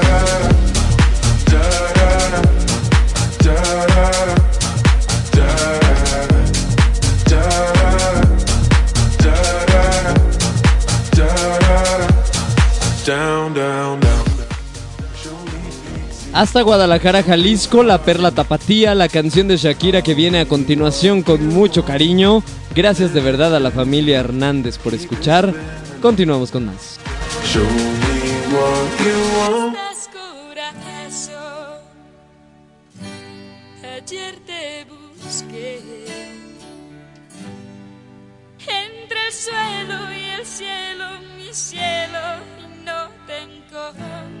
Speaker 3: Hasta Guadalajara, Jalisco, la perla tapatía, la canción de Shakira que viene a continuación con mucho cariño. Gracias de verdad a la familia Hernández por escuchar. Continuamos con más.
Speaker 19: Show me what you want.
Speaker 13: Descubra eso. Ayer te busqué entre el suelo y el cielo, mi cielo, y no te encontré.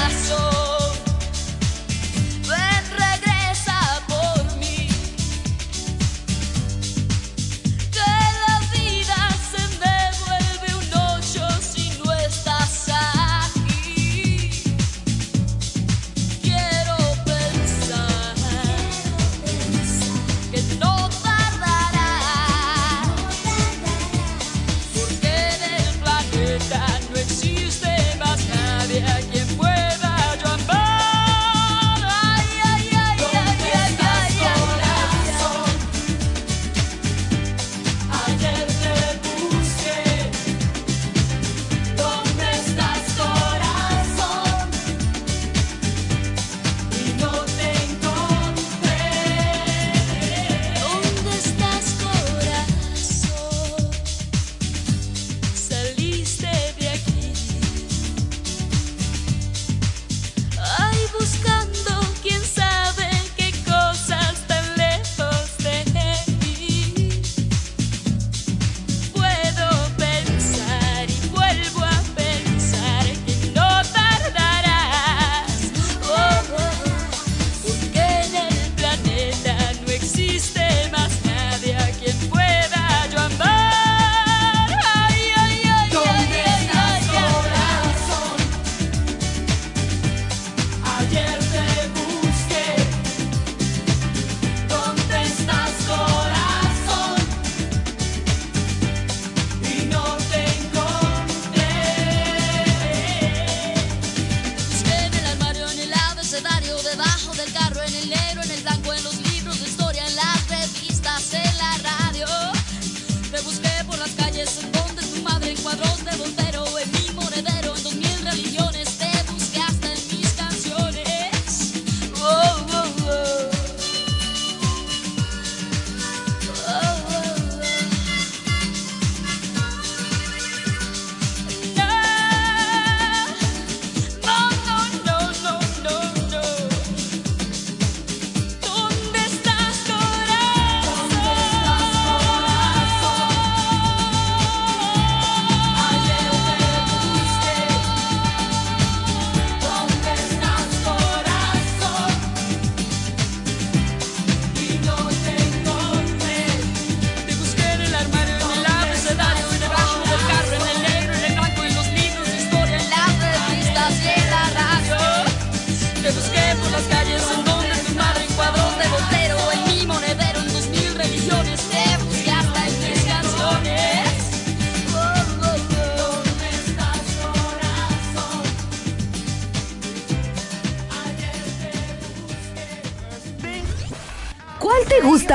Speaker 13: debajo del carro, en el negro, en el
Speaker 1: blanco, en los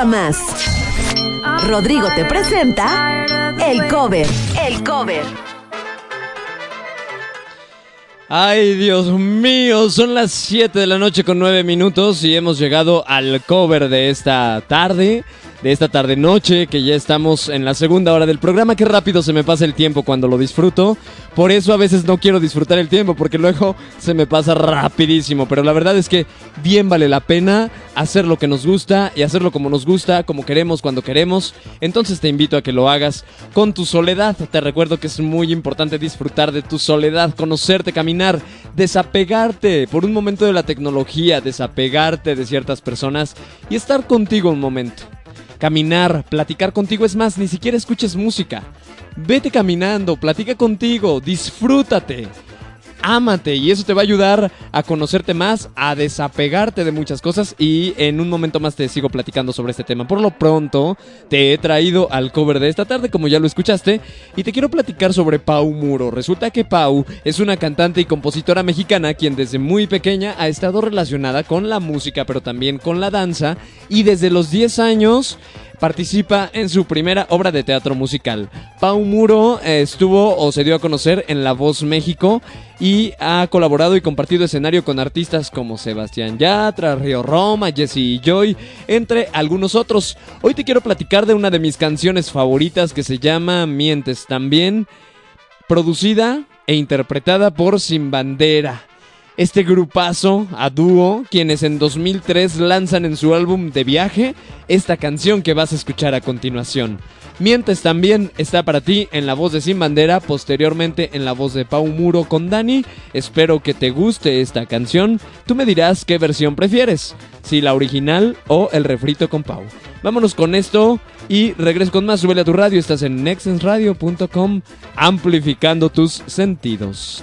Speaker 1: más? Rodrigo te presenta el cover. El cover.
Speaker 3: Ay, Dios mío, son las 7 de la noche con 9 minutos y hemos llegado al cover de esta tarde, de esta tarde noche, que ya estamos en la segunda hora del programa. Qué rápido se me pasa el tiempo cuando lo disfruto. Por eso a veces no quiero disfrutar el tiempo, porque luego se me pasa rapidísimo. Pero la verdad es que bien vale la pena hacer lo que nos gusta y hacerlo como nos gusta, como queremos, cuando queremos. Entonces te invito a que lo hagas con tu soledad. Te recuerdo que es muy importante disfrutar de tu soledad, conocerte, caminar, desapegarte por un momento de la tecnología, desapegarte de ciertas personas y estar contigo un momento. Caminar, platicar contigo, es más, ni siquiera escuches música. Vete caminando, platica contigo, disfrútate. Ámate y eso te va a ayudar a conocerte más, a desapegarte de muchas cosas y en un momento más te sigo platicando sobre este tema. Por lo pronto, te he traído al cover de esta tarde, como ya lo escuchaste, y te quiero platicar sobre Pau Muro. Resulta que Pau es una cantante y compositora mexicana quien desde muy pequeña ha estado relacionada con la música, pero también con la danza, y desde los 10 años participa en su primera obra de teatro musical. Pau Muro eh, estuvo o se dio a conocer en La Voz México y ha colaborado y compartido escenario con artistas como Sebastián Yatra, Río Roma, Jesse Joy, entre algunos otros. Hoy te quiero platicar de una de mis canciones favoritas que se llama Mientes también, producida e interpretada por Sin Bandera este grupazo a dúo, quienes en 2003 lanzan en su álbum de viaje esta canción que vas a escuchar a continuación. Mientes también está para ti en la voz de Sin Bandera, posteriormente en la voz de Pau Muro con Dani. Espero que te guste esta canción. Tú me dirás qué versión prefieres, si la original o el refrito con Pau. Vámonos con esto y regreso con más. Súbele a tu radio, estás en nexensradio.com, amplificando tus sentidos.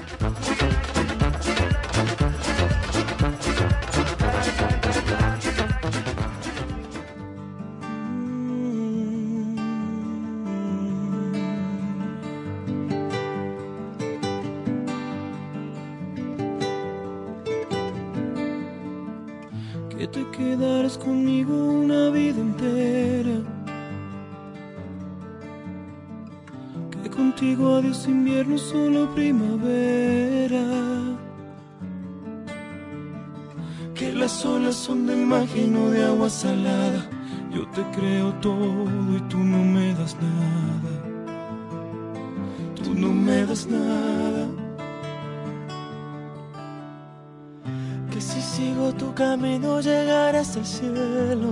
Speaker 4: Que contigo adiós invierno, solo primavera. Que las olas son de magia y no de agua salada. Yo te creo todo y tú no me das nada. Tú no me das nada. Que si sigo tu camino llegaré hasta el cielo.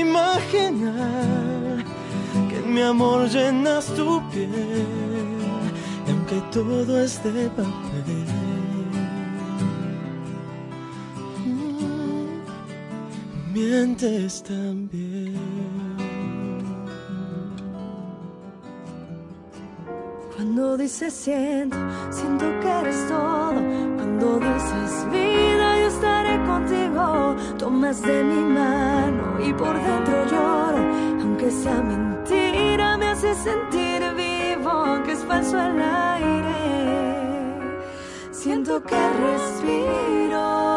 Speaker 4: imaginar que en mi amor llenas tu piel y aunque todo es de papel. mm, Mientes también.
Speaker 20: Cuando dices siento, siento que eres todo. Cuando dices vida, yo estaré contigo. Tomas de mi mano y por dentro lloro. Aunque sea mentira, me hace sentir vivo. Aunque es falso el aire, siento que respiro.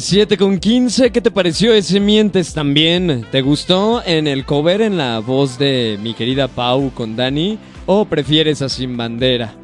Speaker 3: 7 con 15, ¿qué te pareció ese mientes también? ¿Te gustó en el cover en la voz de mi querida Pau con Dani? ¿O prefieres a Sin Bandera?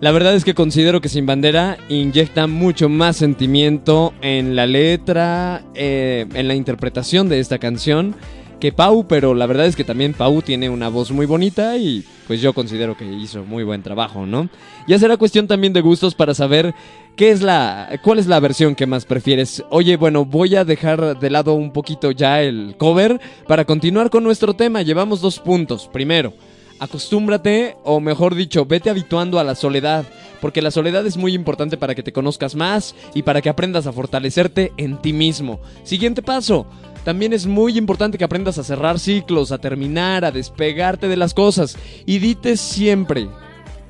Speaker 3: La verdad es que considero que Sin Bandera inyecta mucho más sentimiento en la letra, eh, en la interpretación de esta canción que Pau, pero la verdad es que también Pau tiene una voz muy bonita y pues yo considero que hizo muy buen trabajo, ¿no? Ya será cuestión también de gustos para saber qué es la cuál es la versión que más prefieres. Oye, bueno, voy a dejar de lado un poquito ya el cover para continuar con nuestro tema. Llevamos dos puntos. Primero, acostúmbrate o mejor dicho, vete habituando a la soledad, porque la soledad es muy importante para que te conozcas más y para que aprendas a fortalecerte en ti mismo. Siguiente paso, también es muy importante que aprendas a cerrar ciclos, a terminar, a despegarte de las cosas y dite siempre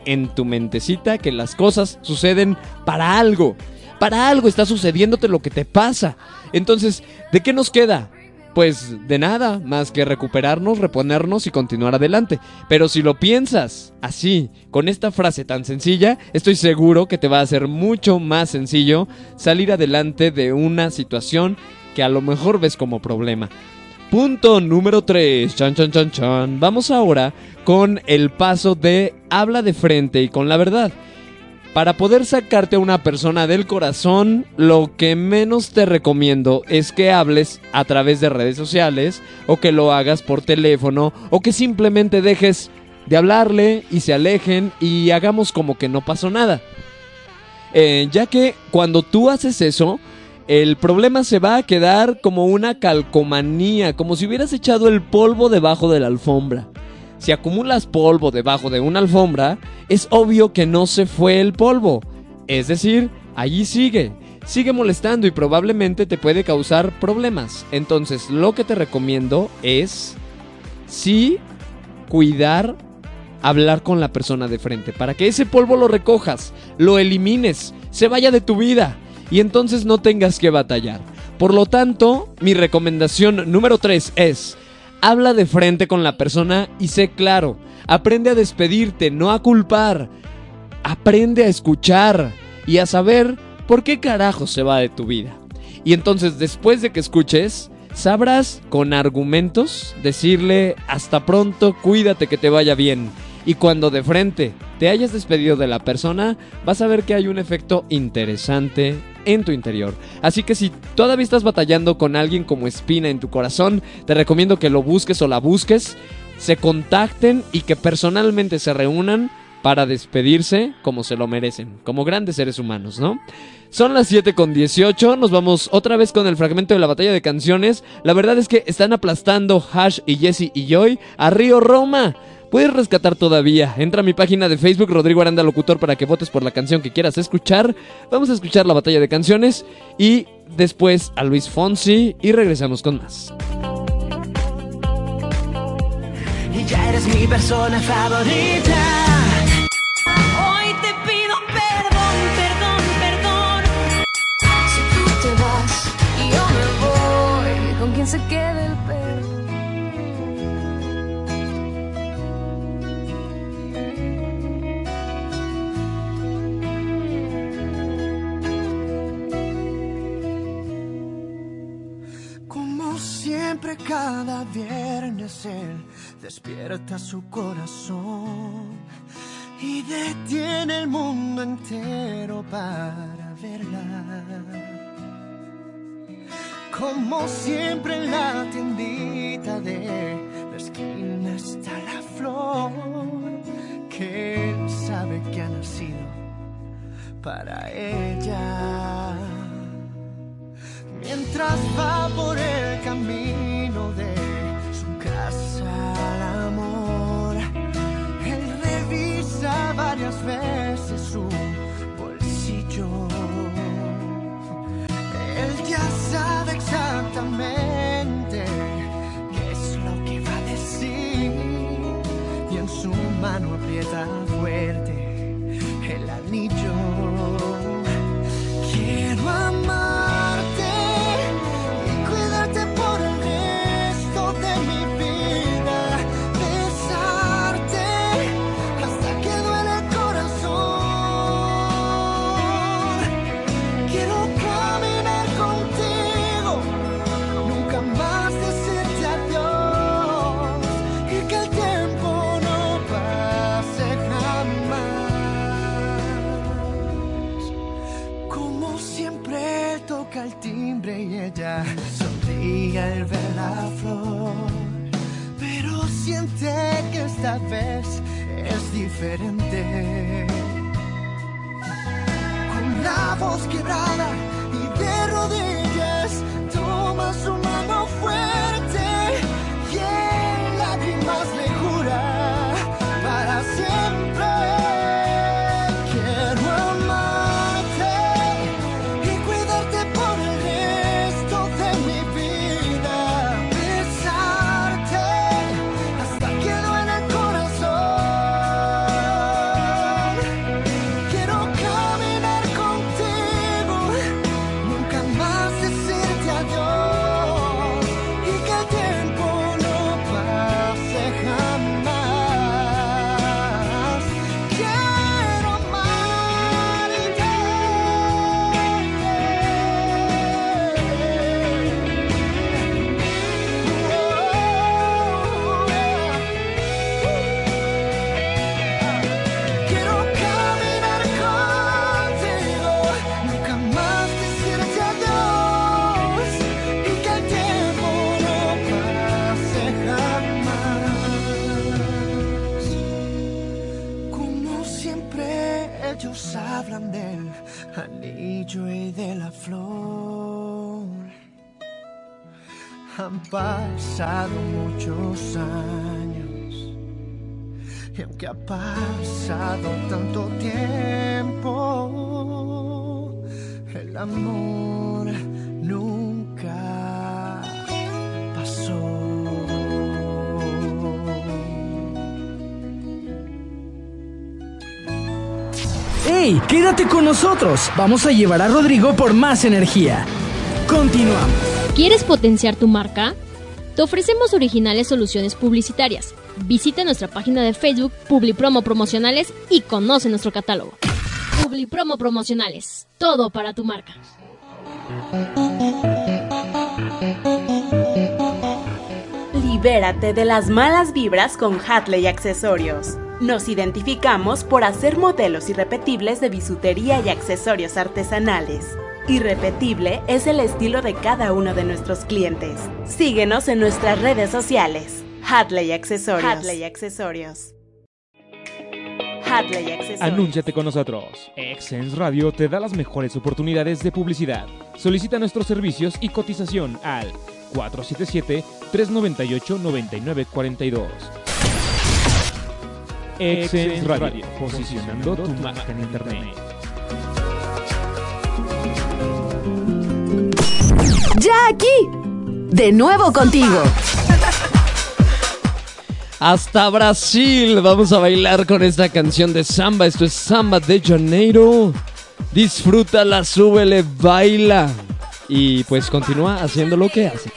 Speaker 3: en tu mentecita que las cosas suceden para algo. Para algo está sucediéndote lo que te pasa. Entonces, ¿de qué nos queda? Pues de nada, más que recuperarnos, reponernos y continuar adelante. Pero si lo piensas así, con esta frase tan sencilla, estoy seguro que te va a hacer mucho más sencillo salir adelante de una situación que a lo mejor ves como problema. Punto número 3. Chan, chan, chan, chan. Vamos ahora con el paso de habla de frente y con la verdad. Para poder sacarte a una persona del corazón, lo que menos te recomiendo es que hables a través de redes sociales o que lo hagas por teléfono o que simplemente dejes de hablarle y se alejen y hagamos como que no pasó nada. Eh, ya que cuando tú haces eso, el problema se va a quedar como una calcomanía, como si hubieras echado el polvo debajo de la alfombra. Si acumulas polvo debajo de una alfombra, es obvio que no se fue el polvo. Es decir, allí sigue. Sigue molestando y probablemente te puede causar problemas. Entonces, lo que te recomiendo es sí cuidar hablar con la persona de frente para que ese polvo lo recojas, lo elimines, se vaya de tu vida y entonces no tengas que batallar. Por lo tanto, mi recomendación número 3 es habla de frente con la persona y sé claro. Aprende a despedirte, no a culpar. Aprende a escuchar y a saber por qué carajo se va de tu vida. Y entonces después de que escuches, sabrás con argumentos decirle hasta pronto, cuídate que te vaya bien. Y cuando de frente te hayas despedido de la persona, vas a ver que hay un efecto interesante en tu interior. Así que si todavía estás batallando con alguien como espina en tu corazón, te recomiendo que lo busques o la busques, se contacten y que personalmente se reúnan para despedirse como se lo merecen, como grandes seres humanos, ¿no? Son las 7 con 18, nos vamos otra vez con el fragmento de la batalla de canciones. La verdad es que están aplastando Hash y Jesse y Joy a Río Roma. Puedes rescatar todavía. Entra a mi página de Facebook, Rodrigo Aranda Locutor, para que votes por la canción que quieras escuchar. Vamos a escuchar la batalla de canciones y después a Luis Fonsi y regresamos con más.
Speaker 14: Y ya eres mi persona favorita.
Speaker 6: Hoy
Speaker 14: siempre cada viernes él despierta su corazón y detiene el mundo entero para verla. Como siempre en la tiendita de la esquina está la flor que él sabe
Speaker 21: que ha nacido para ella. Mientras va por el camino de su casa al amor, él revisa varias veces su bolsillo. Él ya sabe exactamente qué es lo que va a decir y en su mano aprieta fuerte el anillo. El timbre y ella sonríe al ver la flor, pero siente que esta vez es diferente. Con la voz quebrada y de rodillas, pasado muchos años. Y aunque ha pasado tanto tiempo, el amor nunca pasó.
Speaker 2: ¡Hey! Quédate con nosotros. Vamos a llevar a Rodrigo por más energía. Continuamos.
Speaker 10: ¿Quieres potenciar tu marca? Te ofrecemos originales soluciones publicitarias. Visita nuestra página de Facebook Publipromo Promocionales y conoce nuestro catálogo. Publipromo Promocionales. Todo para tu marca.
Speaker 8: Libérate de las malas vibras con Hatley Accesorios. Nos identificamos por hacer modelos irrepetibles de bisutería y accesorios artesanales. Irrepetible es el estilo de cada uno de nuestros clientes. Síguenos en nuestras redes sociales. Hatley Accesorios. Hatley Accesorios. Hatley Accesorios.
Speaker 9: Anúnciate con nosotros. Exens Radio te da las mejores oportunidades de publicidad. Solicita nuestros servicios y cotización al 477-398-9942. Exens Radio, posicionando tu marca en Internet.
Speaker 1: Ya aquí, de nuevo contigo.
Speaker 3: Hasta Brasil. Vamos a bailar con esta canción de samba. Esto es Samba de Janeiro. Disfrútala, súbele, baila. Y pues continúa haciendo lo que hace.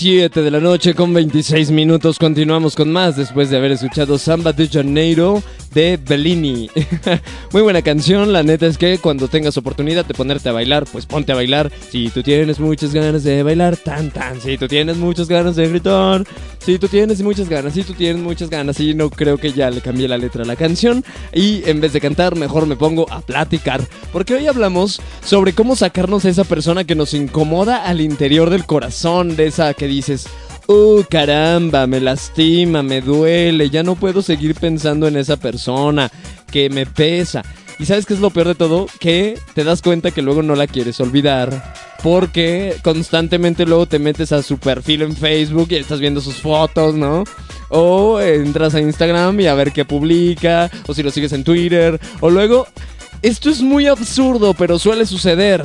Speaker 3: 7 de la noche con 26 minutos. Continuamos con más después de haber escuchado Samba de Janeiro de Bellini. Muy buena canción. La neta es que cuando tengas oportunidad de ponerte a bailar, pues ponte a bailar. Si tú tienes muchas ganas de bailar, tan tan. Si tú tienes muchas ganas de gritar. Si tú tienes muchas ganas, si tú tienes muchas ganas. Y no creo que ya le cambié la letra a la canción. Y en vez de cantar, mejor me pongo a platicar. Porque hoy hablamos sobre cómo sacarnos a esa persona que nos incomoda al interior del corazón. De esa que dices, uh, caramba, me lastima, me duele, ya no puedo seguir pensando en esa persona, que me pesa. Y sabes qué es lo peor de todo? Que te das cuenta que luego no la quieres olvidar. Porque constantemente luego te metes a su perfil en Facebook y estás viendo sus fotos, ¿no? O entras a Instagram y a ver qué publica. O si lo sigues en Twitter. O luego... Esto es muy absurdo, pero suele suceder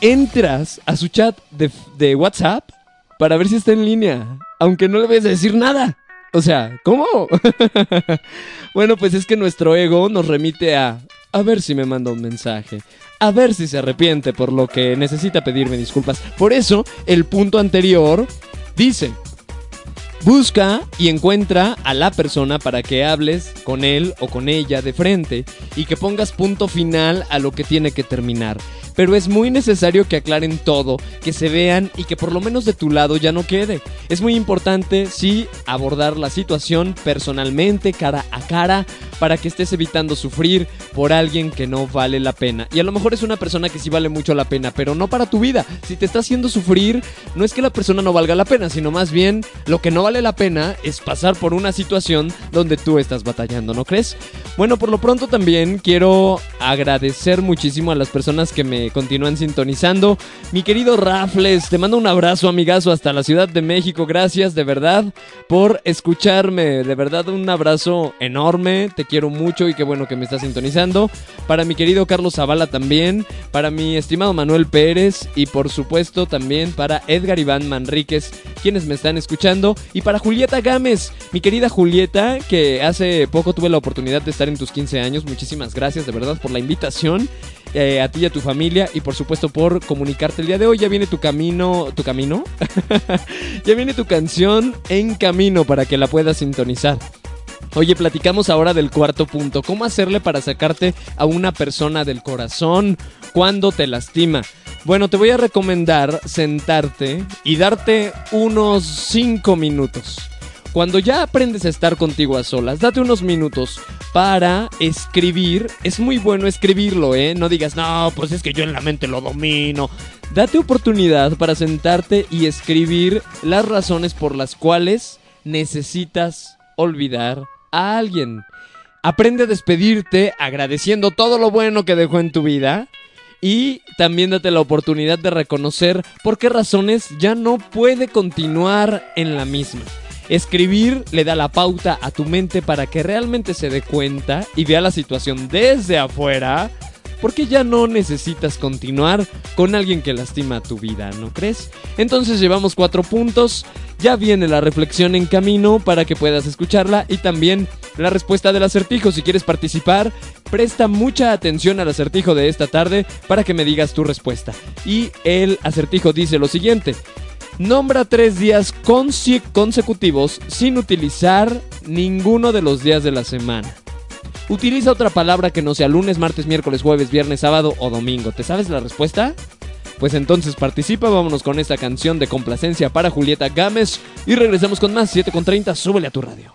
Speaker 3: entras a su chat de, de WhatsApp para ver si está en línea, aunque no le vayas a decir nada. O sea, ¿cómo? bueno, pues es que nuestro ego nos remite a a ver si me manda un mensaje, a ver si se arrepiente por lo que necesita pedirme disculpas. Por eso, el punto anterior dice, Busca y encuentra a la persona para que hables con él o con ella de frente y que pongas punto final a lo que tiene que terminar. Pero es muy necesario que aclaren todo, que se vean y que por lo menos de tu lado ya no quede. Es muy importante, sí, abordar la situación personalmente, cara a cara, para que estés evitando sufrir por alguien que no vale la pena. Y a lo mejor es una persona que sí vale mucho la pena, pero no para tu vida. Si te está haciendo sufrir, no es que la persona no valga la pena, sino más bien lo que no vale la pena es pasar por una situación donde tú estás batallando, ¿no crees? Bueno, por lo pronto también quiero agradecer muchísimo a las personas que me continúan sintonizando. Mi querido Rafles, te mando un abrazo, amigazo, hasta la Ciudad de México. Gracias de verdad por escucharme. De verdad, un abrazo enorme. Te quiero mucho y qué bueno que me estás sintonizando. Para mi querido Carlos Zavala también. Para mi estimado Manuel Pérez. Y por supuesto también para Edgar Iván Manríquez, quienes me están escuchando. Y para Julieta Gámez, mi querida Julieta, que hace poco tuve la oportunidad de estar en tus 15 años. Muchísimas gracias de verdad por la invitación. Eh, a ti y a tu familia y por supuesto por comunicarte el día de hoy. Ya viene tu camino, ¿tu camino? ya viene tu canción en camino para que la puedas sintonizar. Oye, platicamos ahora del cuarto punto. ¿Cómo hacerle para sacarte a una persona del corazón cuando te lastima? Bueno, te voy a recomendar sentarte y darte unos 5 minutos. Cuando ya aprendes a estar contigo a solas, date unos minutos para escribir. Es muy bueno escribirlo, ¿eh? No digas, no, pues es que yo en la mente lo domino. Date oportunidad para sentarte y escribir las razones por las cuales necesitas olvidar a alguien. Aprende a despedirte agradeciendo todo lo bueno que dejó en tu vida. Y también date la oportunidad de reconocer por qué razones ya no puede continuar en la misma. Escribir le da la pauta a tu mente para que realmente se dé cuenta y vea la situación desde afuera, porque ya no necesitas continuar con alguien que lastima tu vida, ¿no crees? Entonces llevamos cuatro puntos, ya viene la reflexión en camino para que puedas escucharla y también la respuesta del acertijo. Si quieres participar, presta mucha atención al acertijo de esta tarde para que me digas tu respuesta. Y el acertijo dice lo siguiente. Nombra tres días conse- consecutivos sin utilizar ninguno de los días de la semana. Utiliza otra palabra que no sea lunes, martes, miércoles, jueves, viernes, sábado o domingo. ¿Te sabes la respuesta? Pues entonces participa, vámonos con esta canción de complacencia para Julieta Gámez y regresamos con más 7 con 30, súbele a tu radio.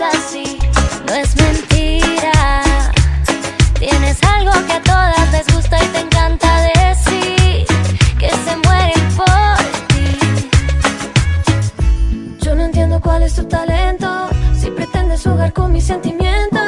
Speaker 7: No es mentira. Tienes algo que a todas les gusta y te encanta decir que se mueren por ti. Yo no entiendo cuál es tu talento. Si pretendes jugar con mis sentimientos,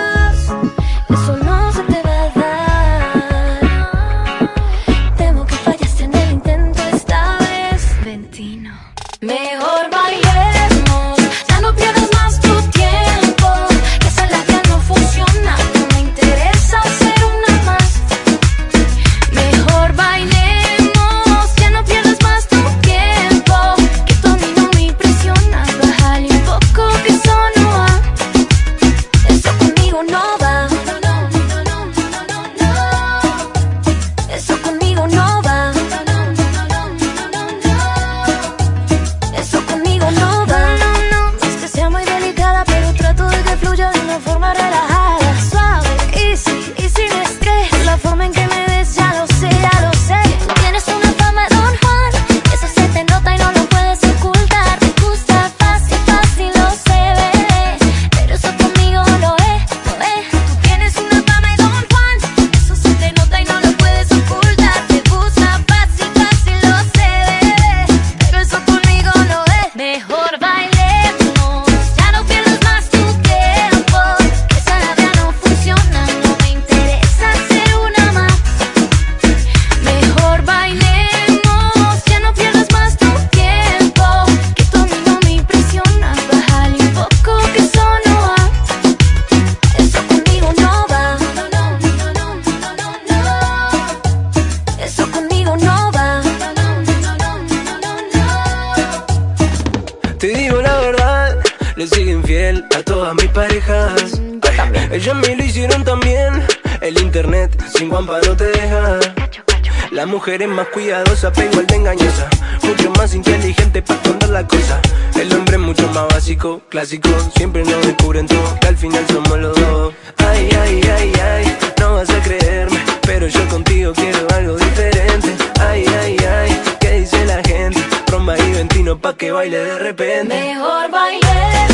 Speaker 7: Más
Speaker 22: cuidadosa, pero igual de engañosa. Mucho más inteligente para esconder la cosa. El hombre es mucho más básico, clásico. Siempre nos descubren todo, que al final somos los dos. Ay, ay, ay, ay, no vas a creerme. Pero yo contigo quiero algo diferente. Ay, ay, ay, ¿qué dice la gente? Romba y ventino pa' que baile de repente.
Speaker 7: Mejor bailemos,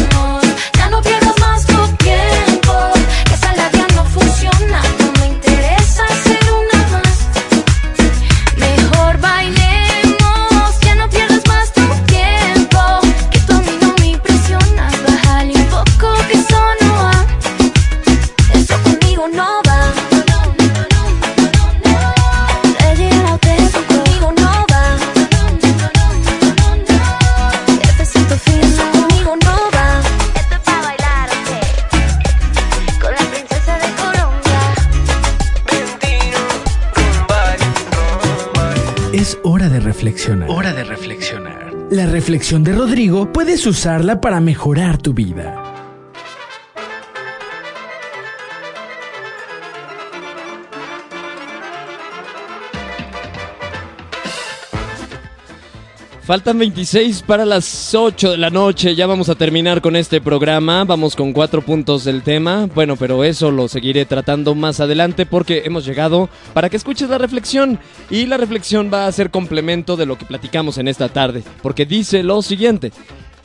Speaker 7: Es
Speaker 2: hora de reflexionar. Hora de reflexionar. La reflexión de Rodrigo puedes usarla para mejorar tu vida.
Speaker 3: Faltan 26 para las 8 de la noche. Ya vamos a terminar con este programa. Vamos con cuatro puntos del tema. Bueno, pero eso lo seguiré tratando más adelante porque hemos llegado para que escuches la reflexión. Y la reflexión va a ser complemento de lo que platicamos en esta tarde. Porque dice lo siguiente.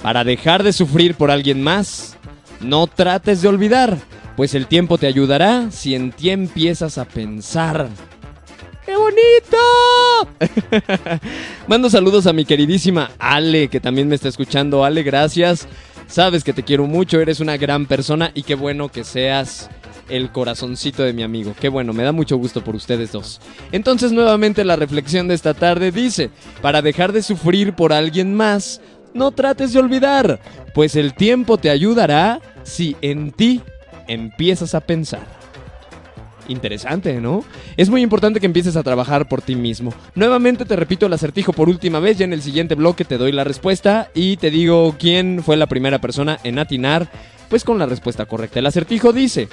Speaker 3: Para dejar de sufrir por alguien más, no trates de olvidar. Pues el tiempo te ayudará si en ti empiezas a pensar. ¡Qué bonito! Mando saludos a mi queridísima Ale, que también me está escuchando. Ale, gracias. Sabes que te quiero mucho, eres una gran persona y qué bueno que seas el corazoncito de mi amigo. Qué bueno, me da mucho gusto por ustedes dos. Entonces, nuevamente la reflexión de esta tarde dice, para dejar de sufrir por alguien más, no trates de olvidar, pues el tiempo te ayudará si en ti empiezas a pensar. Interesante, ¿no? Es muy importante que empieces a trabajar por ti mismo. Nuevamente te repito el acertijo por última vez, ya en el siguiente bloque te doy la respuesta y te digo quién fue la primera persona en atinar, pues con la respuesta correcta. El acertijo dice,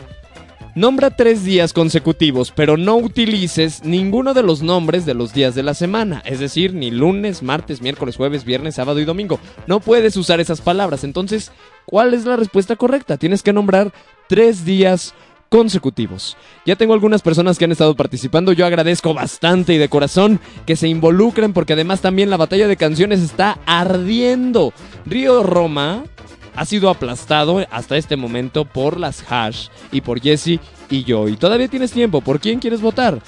Speaker 3: nombra tres días consecutivos, pero no utilices ninguno de los nombres de los días de la semana, es decir, ni lunes, martes, miércoles, jueves, viernes, sábado y domingo. No puedes usar esas palabras, entonces, ¿cuál es la respuesta correcta? Tienes que nombrar tres días consecutivos. Ya tengo algunas personas que han estado participando, yo agradezco bastante y de corazón que se involucren porque además también la batalla de canciones está ardiendo. Río Roma ha sido aplastado hasta este momento por las Hash y por Jesse y yo. Y todavía tienes tiempo, ¿por quién quieres votar?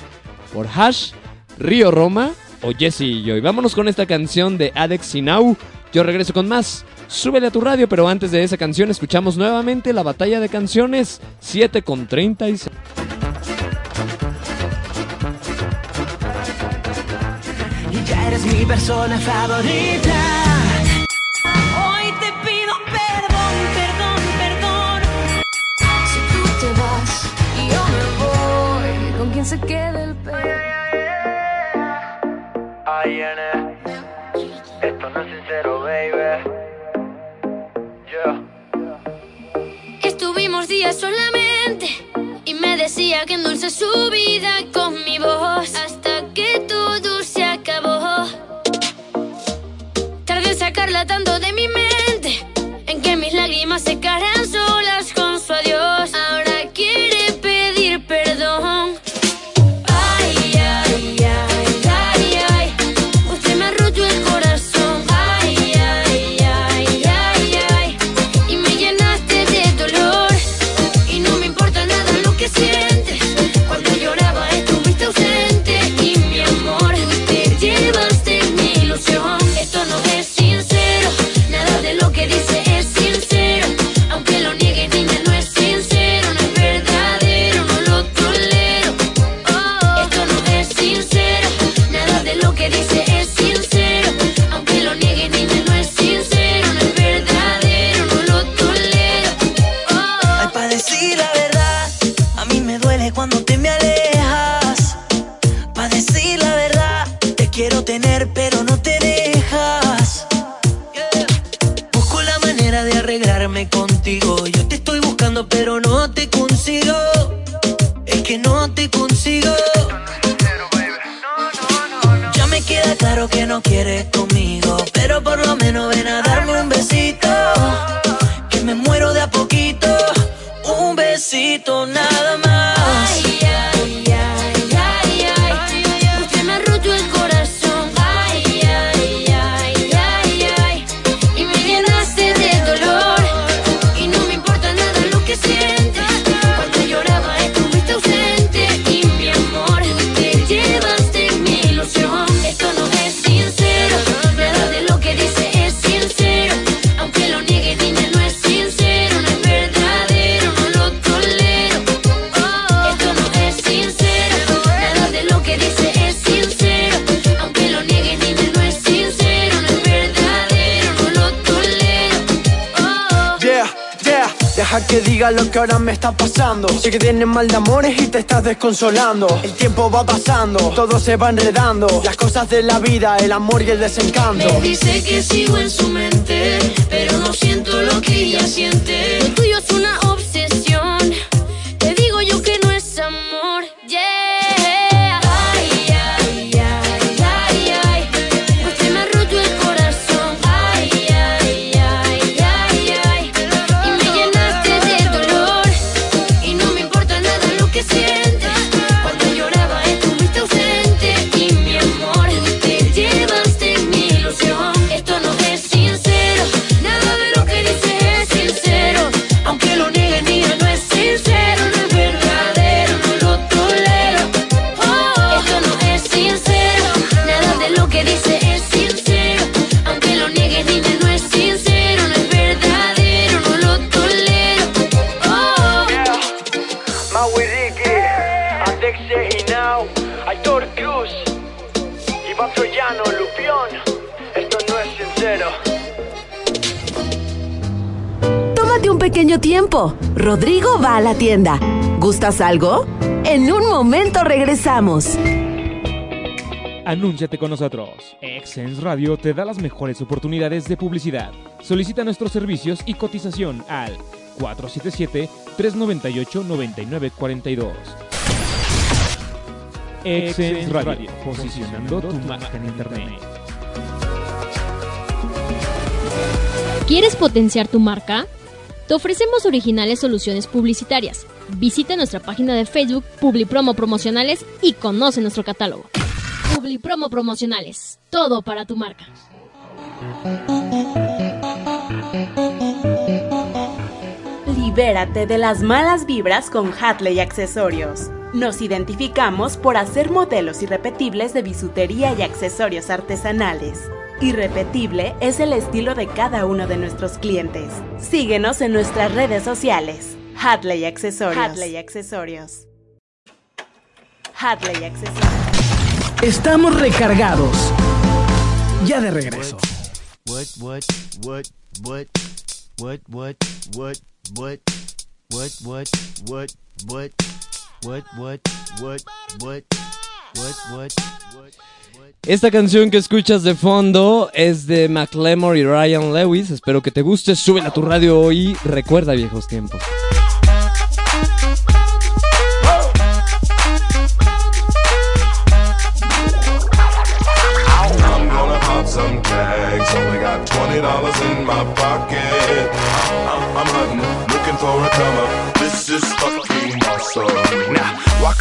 Speaker 3: ¿Por Hash, Río Roma o Jesse y yo? Y vámonos con esta canción de Alex Sinau. Yo regreso con más. Súbele a tu radio, pero antes de esa canción escuchamos nuevamente la batalla de canciones 7 con 36.
Speaker 14: Y ya eres mi persona favorita.
Speaker 6: Hoy te pido perdón, perdón, perdón.
Speaker 23: Si tú te vas y yo me voy, ¿con quién se queda el pelo?
Speaker 22: Ay, nene, esto no es sincero, baby.
Speaker 7: Estuvimos días solamente y me decía que endulce su vida con mi voz hasta que todo se acabó. Tardé en sacarla tanto de mi mente, en que mis lágrimas se secaran ahora me
Speaker 24: está pasando. Sé que tienes mal de amores y te estás desconsolando. El tiempo va pasando, todo se va enredando. Las cosas de la vida, el amor y el desencanto.
Speaker 7: Me dice que sigo en su mente, pero no siento lo que ella siente.
Speaker 1: Rodrigo va a la tienda. ¿Gustas algo? En un momento regresamos.
Speaker 9: Anúnciate con nosotros. Exens Radio te da las mejores oportunidades de publicidad. Solicita nuestros servicios y cotización al 477-398-9942. Exens Radio, posicionando tu marca en Internet.
Speaker 10: ¿Quieres potenciar tu marca? Te ofrecemos originales soluciones publicitarias. Visita nuestra página de Facebook Publipromo Promocionales y conoce nuestro catálogo. Publipromo Promocionales, todo para tu marca.
Speaker 8: Libérate de las malas vibras con Hatley Accesorios. Nos identificamos por hacer modelos irrepetibles de bisutería y accesorios artesanales. Irrepetible es el estilo de cada uno de nuestros clientes. Síguenos en nuestras redes sociales. Hatley Accesorios. Hatley Accesorios. Hatley Accesorios.
Speaker 2: Estamos recargados. Ya de regreso.
Speaker 25: What, what, what, what, what, what, what, what, what, what, what, what, what,
Speaker 3: Esta canción que escuchas de fondo es de McLemore y Ryan Lewis. Espero que te guste. Súbela a tu radio y recuerda viejos tiempos.
Speaker 26: I'm gonna pop some tags. Only got twenty dollars in my pocket. I'm, I'm hunting, looking for a come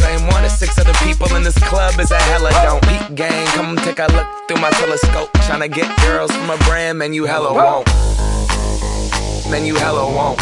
Speaker 22: same one as six other people in this club is a hella don't. Peak gang, come take a look through my telescope. Tryna get girls from a brand, man, you hella won't. Man, you hella won't.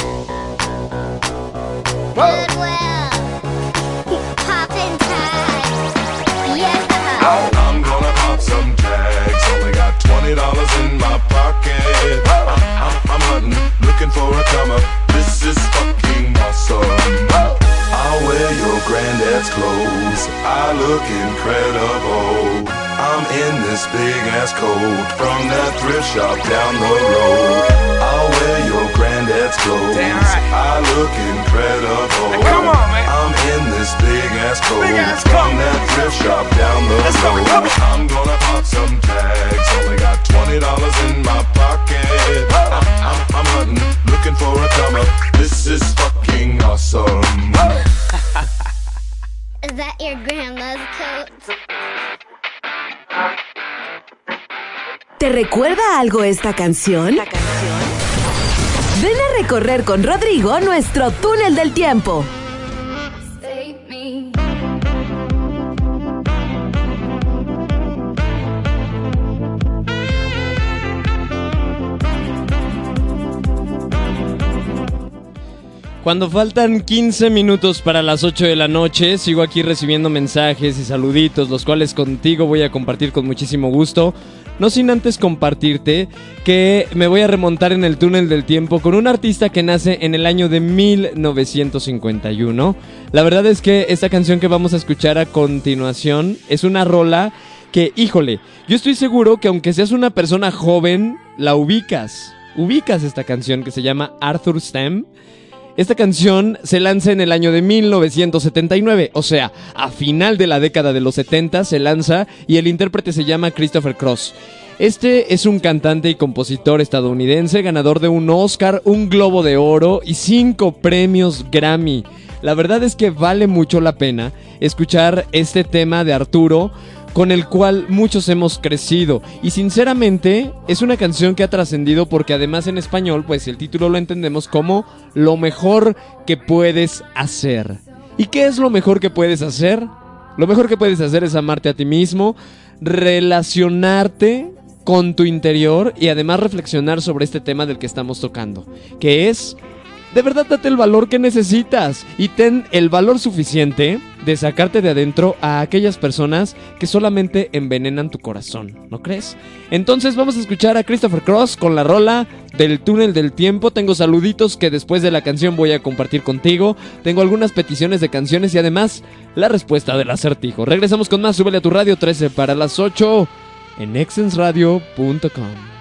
Speaker 26: Oh, I'm gonna pop some tags. Only got twenty dollars in my pocket. I'm, I'm, I'm hunting, looking for a come up. This is fucking awesome. I'll wear your granddad's clothes. I look incredible. I'm in this big ass coat from that thrift shop down the road. I'll wear your granddad's clothes. I look incredible.
Speaker 22: come on, man.
Speaker 26: I'm in this big ass coat
Speaker 22: Big ass
Speaker 26: from
Speaker 22: coat.
Speaker 26: that thrift shop down the
Speaker 22: Let's go,
Speaker 26: road.
Speaker 22: on.
Speaker 26: I'm gonna pop some tags. Only got twenty dollars in my pocket. I'm, I'm, I'm hunting, looking for a come up. This is fucking awesome.
Speaker 27: Is that your grandma's coat?
Speaker 1: ¿Te recuerda algo esta canción? Ven a recorrer con Rodrigo nuestro túnel del tiempo.
Speaker 3: Cuando faltan 15 minutos para las 8 de la noche, sigo aquí recibiendo mensajes y saluditos, los cuales contigo voy a compartir con muchísimo gusto. No sin antes compartirte que me voy a remontar en el túnel del tiempo con un artista que nace en el año de 1951. La verdad es que esta canción que vamos a escuchar a continuación es una rola que, híjole, yo estoy seguro que aunque seas una persona joven, la ubicas. Ubicas esta canción que se llama Arthur Stem. Esta canción se lanza en el año de 1979, o sea, a final de la década de los 70 se lanza y el intérprete se llama Christopher Cross. Este es un cantante y compositor estadounidense, ganador de un Oscar, un Globo de Oro y cinco premios Grammy. La verdad es que vale mucho la pena escuchar este tema de Arturo con el cual muchos hemos crecido. Y sinceramente es una canción que ha trascendido porque además en español, pues el título lo entendemos como lo mejor que puedes hacer. ¿Y qué es lo mejor que puedes hacer? Lo mejor que puedes hacer es amarte a ti mismo, relacionarte con tu interior y además reflexionar sobre este tema del que estamos tocando, que es de verdad date el valor que necesitas y ten el valor suficiente de sacarte de adentro a aquellas personas que solamente envenenan tu corazón, ¿no crees? Entonces vamos a escuchar a Christopher Cross con la rola del túnel del tiempo. Tengo saluditos que después de la canción voy a compartir contigo. Tengo algunas peticiones de canciones y además la respuesta del acertijo. Regresamos con más, súbele a tu radio 13 para las 8 en exensradio.com.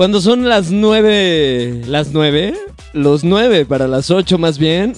Speaker 3: Cuando son las nueve, las nueve, los nueve para las ocho más bien.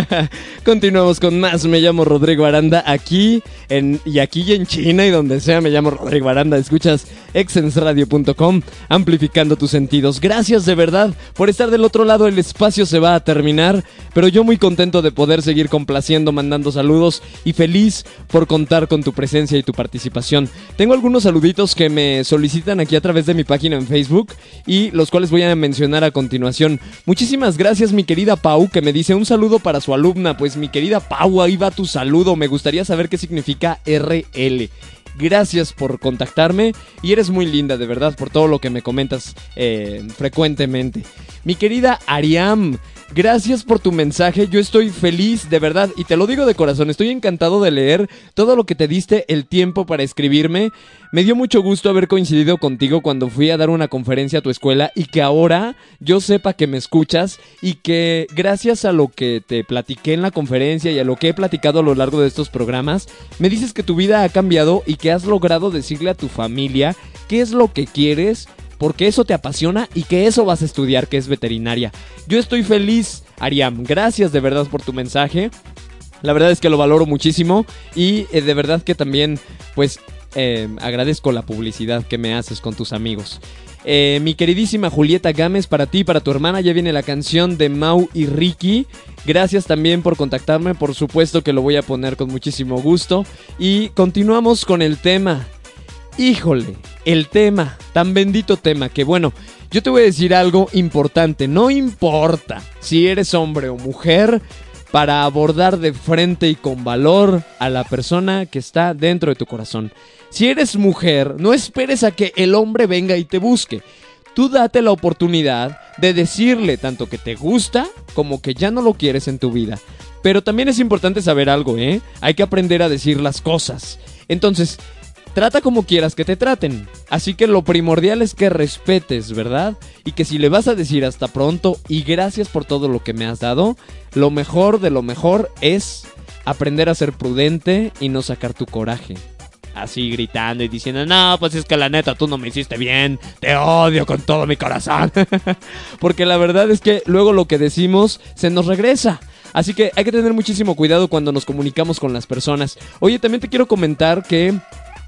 Speaker 3: Continuamos con más. Me llamo Rodrigo Aranda aquí en, y aquí en China y donde sea me llamo Rodrigo Aranda. Escuchas exensradio.com amplificando tus sentidos. Gracias de verdad por estar del otro lado. El espacio se va a terminar, pero yo muy contento de poder seguir complaciendo, mandando saludos y feliz por contar con tu presencia y tu participación. Tengo algunos saluditos que me solicitan aquí a través de mi página en Facebook y los cuales voy a mencionar a continuación. Muchísimas gracias mi querida Pau que me dice un saludo para su alumna. Pues mi querida Pau, ahí va tu saludo. Me gustaría saber qué significa RL. Gracias por contactarme y eres muy linda, de verdad, por todo lo que me comentas eh, frecuentemente. Mi querida Ariam, gracias por tu mensaje. Yo estoy feliz, de verdad, y te lo digo de corazón. Estoy encantado de leer todo lo que te diste el tiempo para escribirme. Me dio mucho gusto haber coincidido contigo cuando fui a dar una conferencia a tu escuela y que ahora yo sepa que me escuchas y que gracias a lo que te platiqué en la conferencia y a lo que he platicado a lo largo de estos programas, me dices que tu vida ha cambiado y que has logrado decirle a tu familia qué es lo que quieres porque eso te apasiona y que eso vas a estudiar, que es veterinaria. Yo estoy feliz, Ariam. Gracias de verdad por tu mensaje. La verdad es que lo valoro muchísimo y eh, de verdad que también, pues, eh, agradezco la publicidad que me haces con tus amigos. Eh, mi queridísima Julieta Gámez, para ti y para tu hermana ya viene la canción de Mau y Ricky. Gracias también por contactarme, por supuesto que lo voy a poner con muchísimo gusto. Y continuamos con el tema. Híjole, el tema, tan bendito tema que bueno, yo te voy a decir algo importante, no importa si eres hombre o mujer, para abordar de frente y con valor a la persona que está dentro de tu corazón. Si eres mujer, no esperes a que el hombre venga y te busque. Tú date la oportunidad de decirle tanto que te gusta como que ya no lo quieres en tu vida. Pero también es importante saber algo, ¿eh? Hay que aprender a decir las cosas. Entonces, Trata como quieras que te traten. Así que lo primordial es que respetes, ¿verdad? Y que si le vas a decir hasta pronto y gracias por todo lo que me has dado, lo mejor de lo mejor es aprender a ser prudente y no sacar tu coraje. Así gritando y diciendo, no, pues es que la neta tú no me hiciste bien, te odio con todo mi corazón. Porque la verdad es que luego lo que decimos se nos regresa. Así que hay que tener muchísimo cuidado cuando nos comunicamos con las personas. Oye, también te quiero comentar que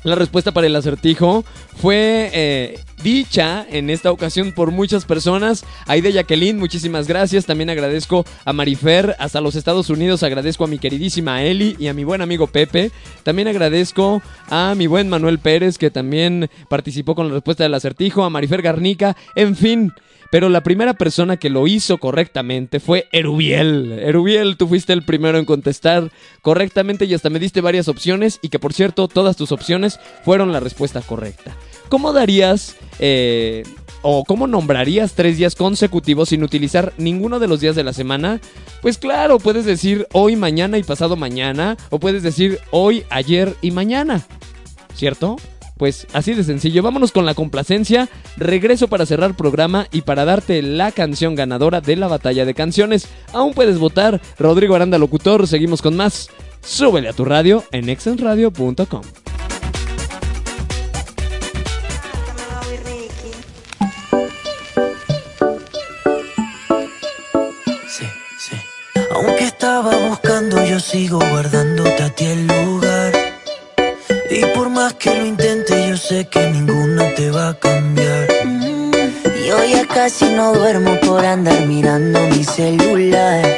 Speaker 3: la respuesta para el acertijo fue eh, dicha en esta ocasión por muchas personas. Aide Jacqueline, muchísimas gracias. También agradezco a Marifer hasta los Estados Unidos. Agradezco a mi queridísima Eli y a mi buen amigo Pepe. También agradezco a mi buen Manuel Pérez que también participó con la respuesta del acertijo. A Marifer Garnica. En fin. Pero la primera persona que lo hizo correctamente fue Erubiel. Erubiel, tú fuiste el primero en contestar correctamente y hasta me diste varias opciones y que por cierto todas tus opciones fueron la respuesta correcta. ¿Cómo darías eh, o cómo nombrarías tres días consecutivos sin utilizar ninguno de los días de la semana? Pues claro, puedes decir hoy, mañana y pasado mañana o puedes decir hoy, ayer y mañana. ¿Cierto? Pues así de sencillo, vámonos con la complacencia, regreso para cerrar programa y para darte la canción ganadora de la batalla de canciones. Aún puedes votar, Rodrigo Aranda Locutor, seguimos con más. Súbele a tu radio en exenradio.com.
Speaker 28: Aunque estaba buscando, yo sigo guardándote a ti el lugar. Y por más que lo intente, yo sé que ninguna te va a cambiar.
Speaker 29: Yo ya casi no duermo por andar mirando mi celular.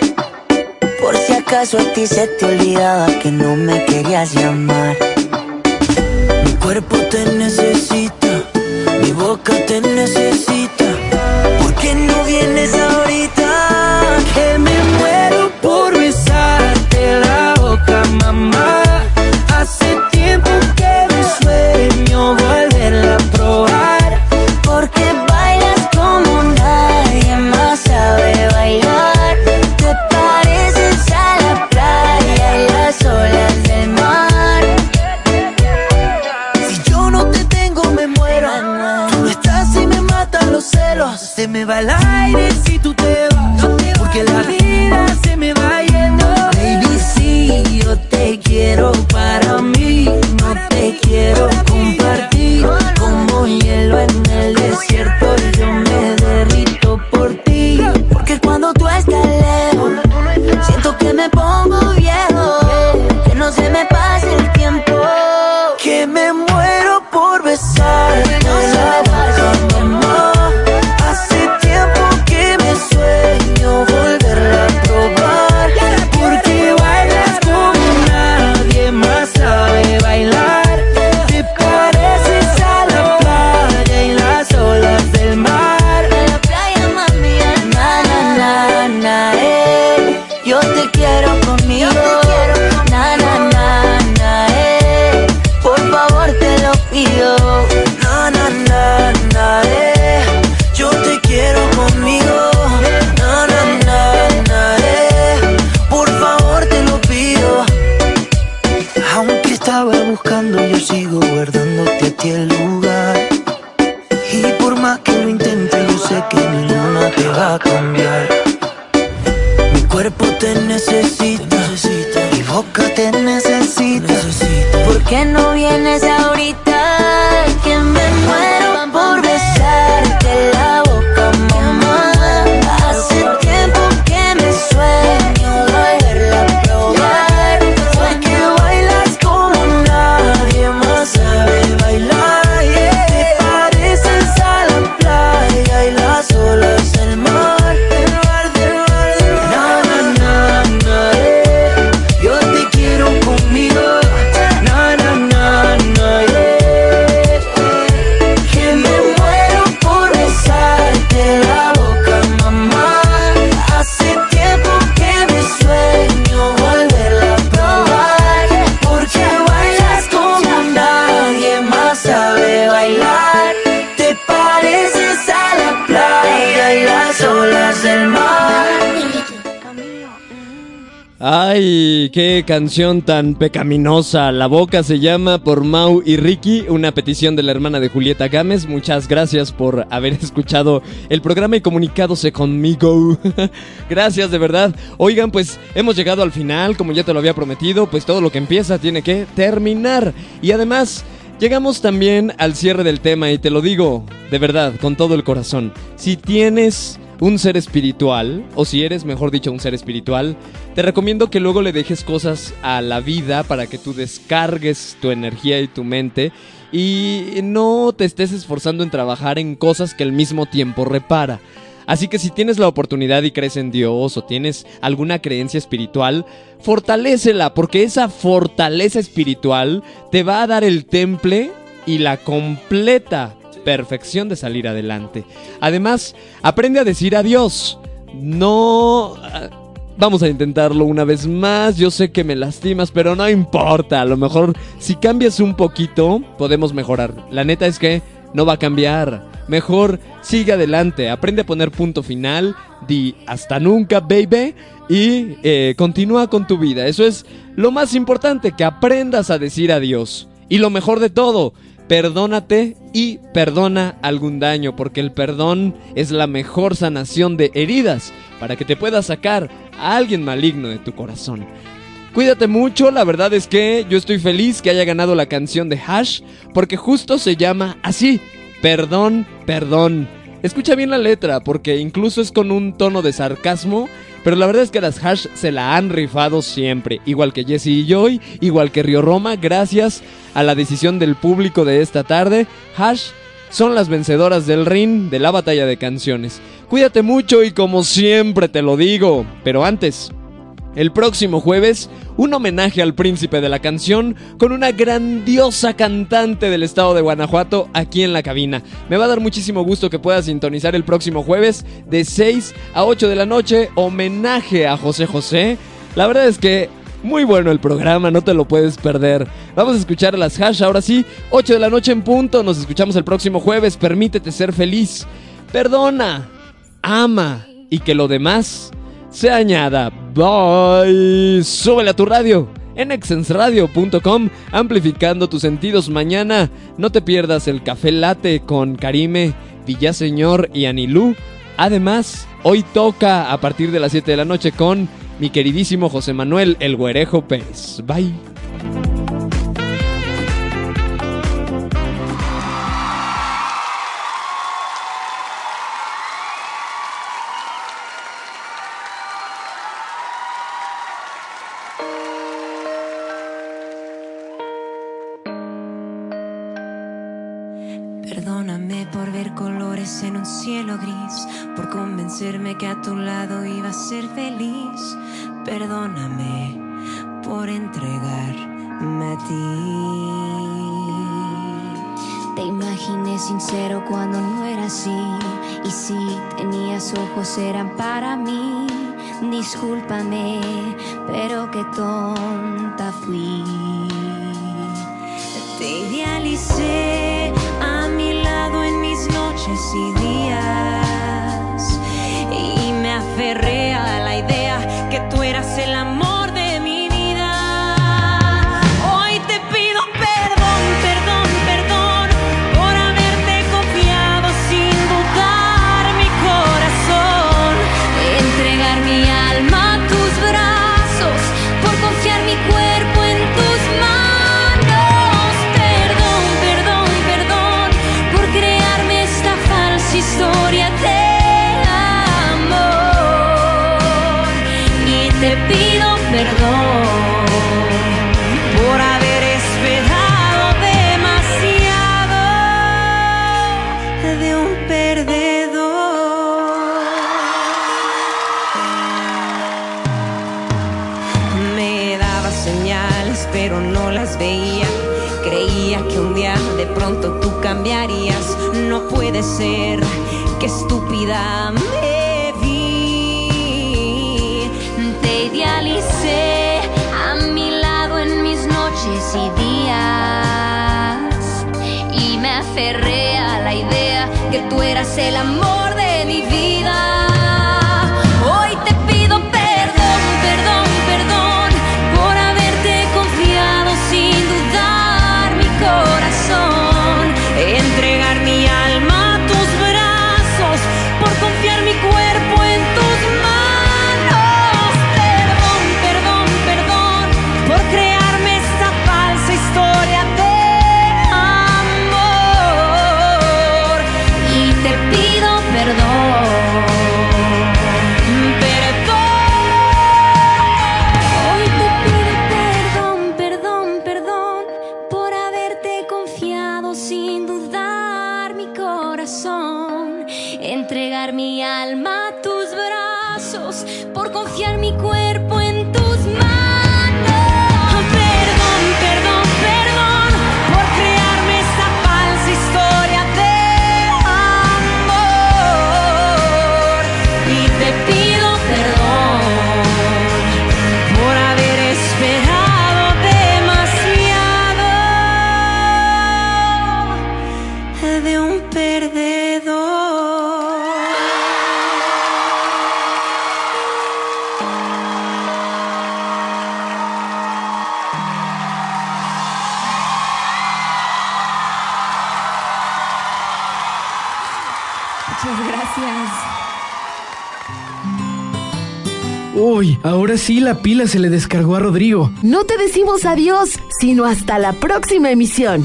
Speaker 29: Por si acaso a ti se te olvidaba que no me querías llamar.
Speaker 28: Mi cuerpo te necesita, mi boca te necesita. ¿Por qué no vienes ahorita? Que me muero por besarte la boca, mamá. no volverla a probar.
Speaker 29: Porque bailas como nadie más sabe bailar. Te pareces a la playa y las olas del mar.
Speaker 28: Si yo no te tengo, me muero. Tú no estás y me matan los celos. Se me va el aire si tú te vas. Porque la
Speaker 29: vida se me va yo te quiero para mí, no te quiero compartir.
Speaker 28: Como hielo en el desierto, yo me derrito por ti. Porque cuando tú estás lejos, siento que me pongo viejo, que no se me pase el tiempo, que me a cambiar. Mi cuerpo te necesita, mi boca te necesita.
Speaker 29: ¿Por qué no vienes
Speaker 3: Ay, qué canción tan pecaminosa. La boca se llama por Mau y Ricky, una petición de la hermana de Julieta Gámez. Muchas gracias por haber escuchado el programa y comunicadose conmigo. gracias de verdad. Oigan, pues hemos llegado al final, como ya te lo había prometido, pues todo lo que empieza tiene que terminar. Y además, llegamos también al cierre del tema y te lo digo de verdad, con todo el corazón. Si tienes un ser espiritual, o si eres, mejor dicho, un ser espiritual, te recomiendo que luego le dejes cosas a la vida para que tú descargues tu energía y tu mente y no te estés esforzando en trabajar en cosas que al mismo tiempo repara. Así que si tienes la oportunidad y crees en Dios o tienes alguna creencia espiritual, fortalécela, porque esa fortaleza espiritual te va a dar el temple y la completa perfección de salir adelante. Además, aprende a decir adiós. No... ah, Vamos a intentarlo una vez más. Yo sé que me lastimas, pero no importa. A lo mejor si cambias un poquito, podemos mejorar. La neta es que no va a cambiar. Mejor sigue adelante. Aprende a poner punto final. Di hasta nunca, baby. Y eh, continúa con tu vida. Eso es lo más importante, que aprendas a decir adiós. Y lo mejor de todo, perdónate y perdona algún daño, porque el perdón es la mejor sanación de heridas para que te puedas sacar a alguien maligno de tu corazón. Cuídate mucho, la verdad es que yo estoy feliz que haya ganado la canción de Hash, porque justo se llama así, perdón, perdón. Escucha bien la letra, porque incluso es con un tono de sarcasmo, pero la verdad es que las Hash se la han rifado siempre, igual que Jesse y Joy, igual que Río Roma, gracias a la decisión del público de esta tarde. Hash son las vencedoras del ring de la batalla de canciones. Cuídate mucho y como siempre te lo digo, pero antes, el próximo jueves, un homenaje al príncipe de la canción con una grandiosa cantante del estado de Guanajuato aquí en la cabina. Me va a dar muchísimo gusto que puedas sintonizar el próximo jueves de 6 a 8 de la noche, homenaje a José José. La verdad es que muy bueno el programa, no te lo puedes perder. Vamos a escuchar las hash ahora sí, 8 de la noche en punto. Nos escuchamos el próximo jueves. Permítete ser feliz. Perdona, ama y que lo demás se añada. Bye. Súbele a tu radio en exensradio.com, amplificando tus sentidos mañana. No te pierdas el café latte con Karime, Villaseñor y Anilú. Además, hoy toca a partir de las 7 de la noche con mi queridísimo José Manuel El Güerejo Pérez. Bye.
Speaker 28: Tu lado iba a ser feliz. Perdóname por entregarme a ti.
Speaker 13: Te imaginé sincero cuando no era así. Y si tenías ojos eran para mí. Discúlpame, pero qué tonta fui.
Speaker 28: Te idealicé a mi lado en mis noches y días. A la idea que tú eras el amor de mi vida. Hoy te pido perdón, perdón, perdón por haberte confiado sin dudar mi corazón. Entregar mi alma a tus brazos por confiar mi cuerpo en tus manos. Perdón, perdón, perdón por crearme esta falsa historia pido perdón por haber esperado demasiado de un perdedor. Me daba señales, pero no las veía. Creía que un día de pronto tú cambiarías. No puede ser, que estúpida
Speaker 13: y días. Y me aferré a la idea que tú eras el amor
Speaker 2: sí la pila se le descargó a Rodrigo.
Speaker 14: No te decimos adiós, sino hasta la próxima emisión.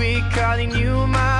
Speaker 14: quit calling you my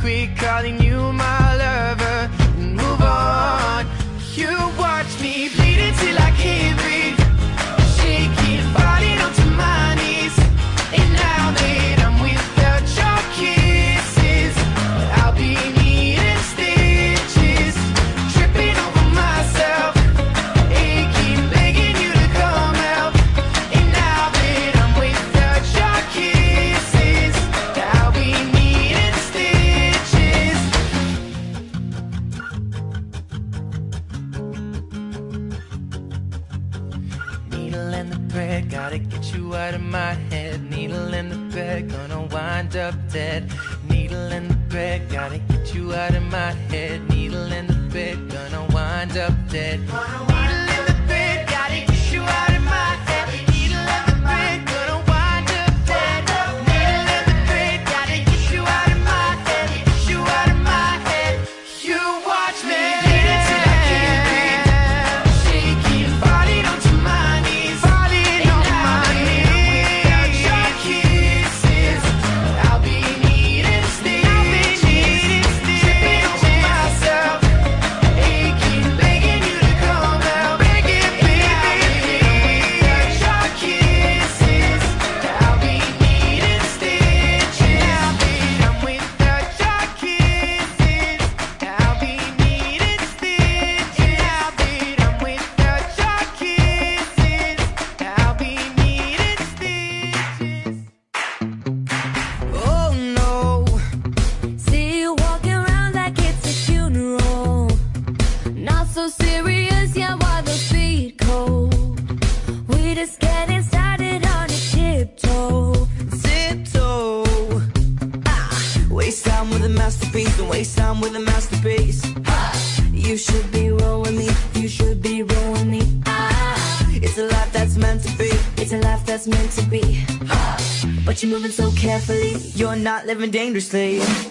Speaker 14: quit calling you
Speaker 28: living dangerously.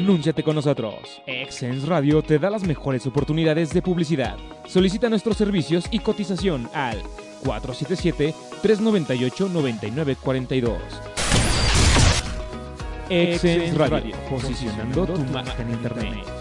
Speaker 9: Anúnciate con nosotros. Excense Radio te da las mejores oportunidades de publicidad. Solicita nuestros servicios y cotización al 477-398-9942. Excense Radio, posicionando tu marca en Internet.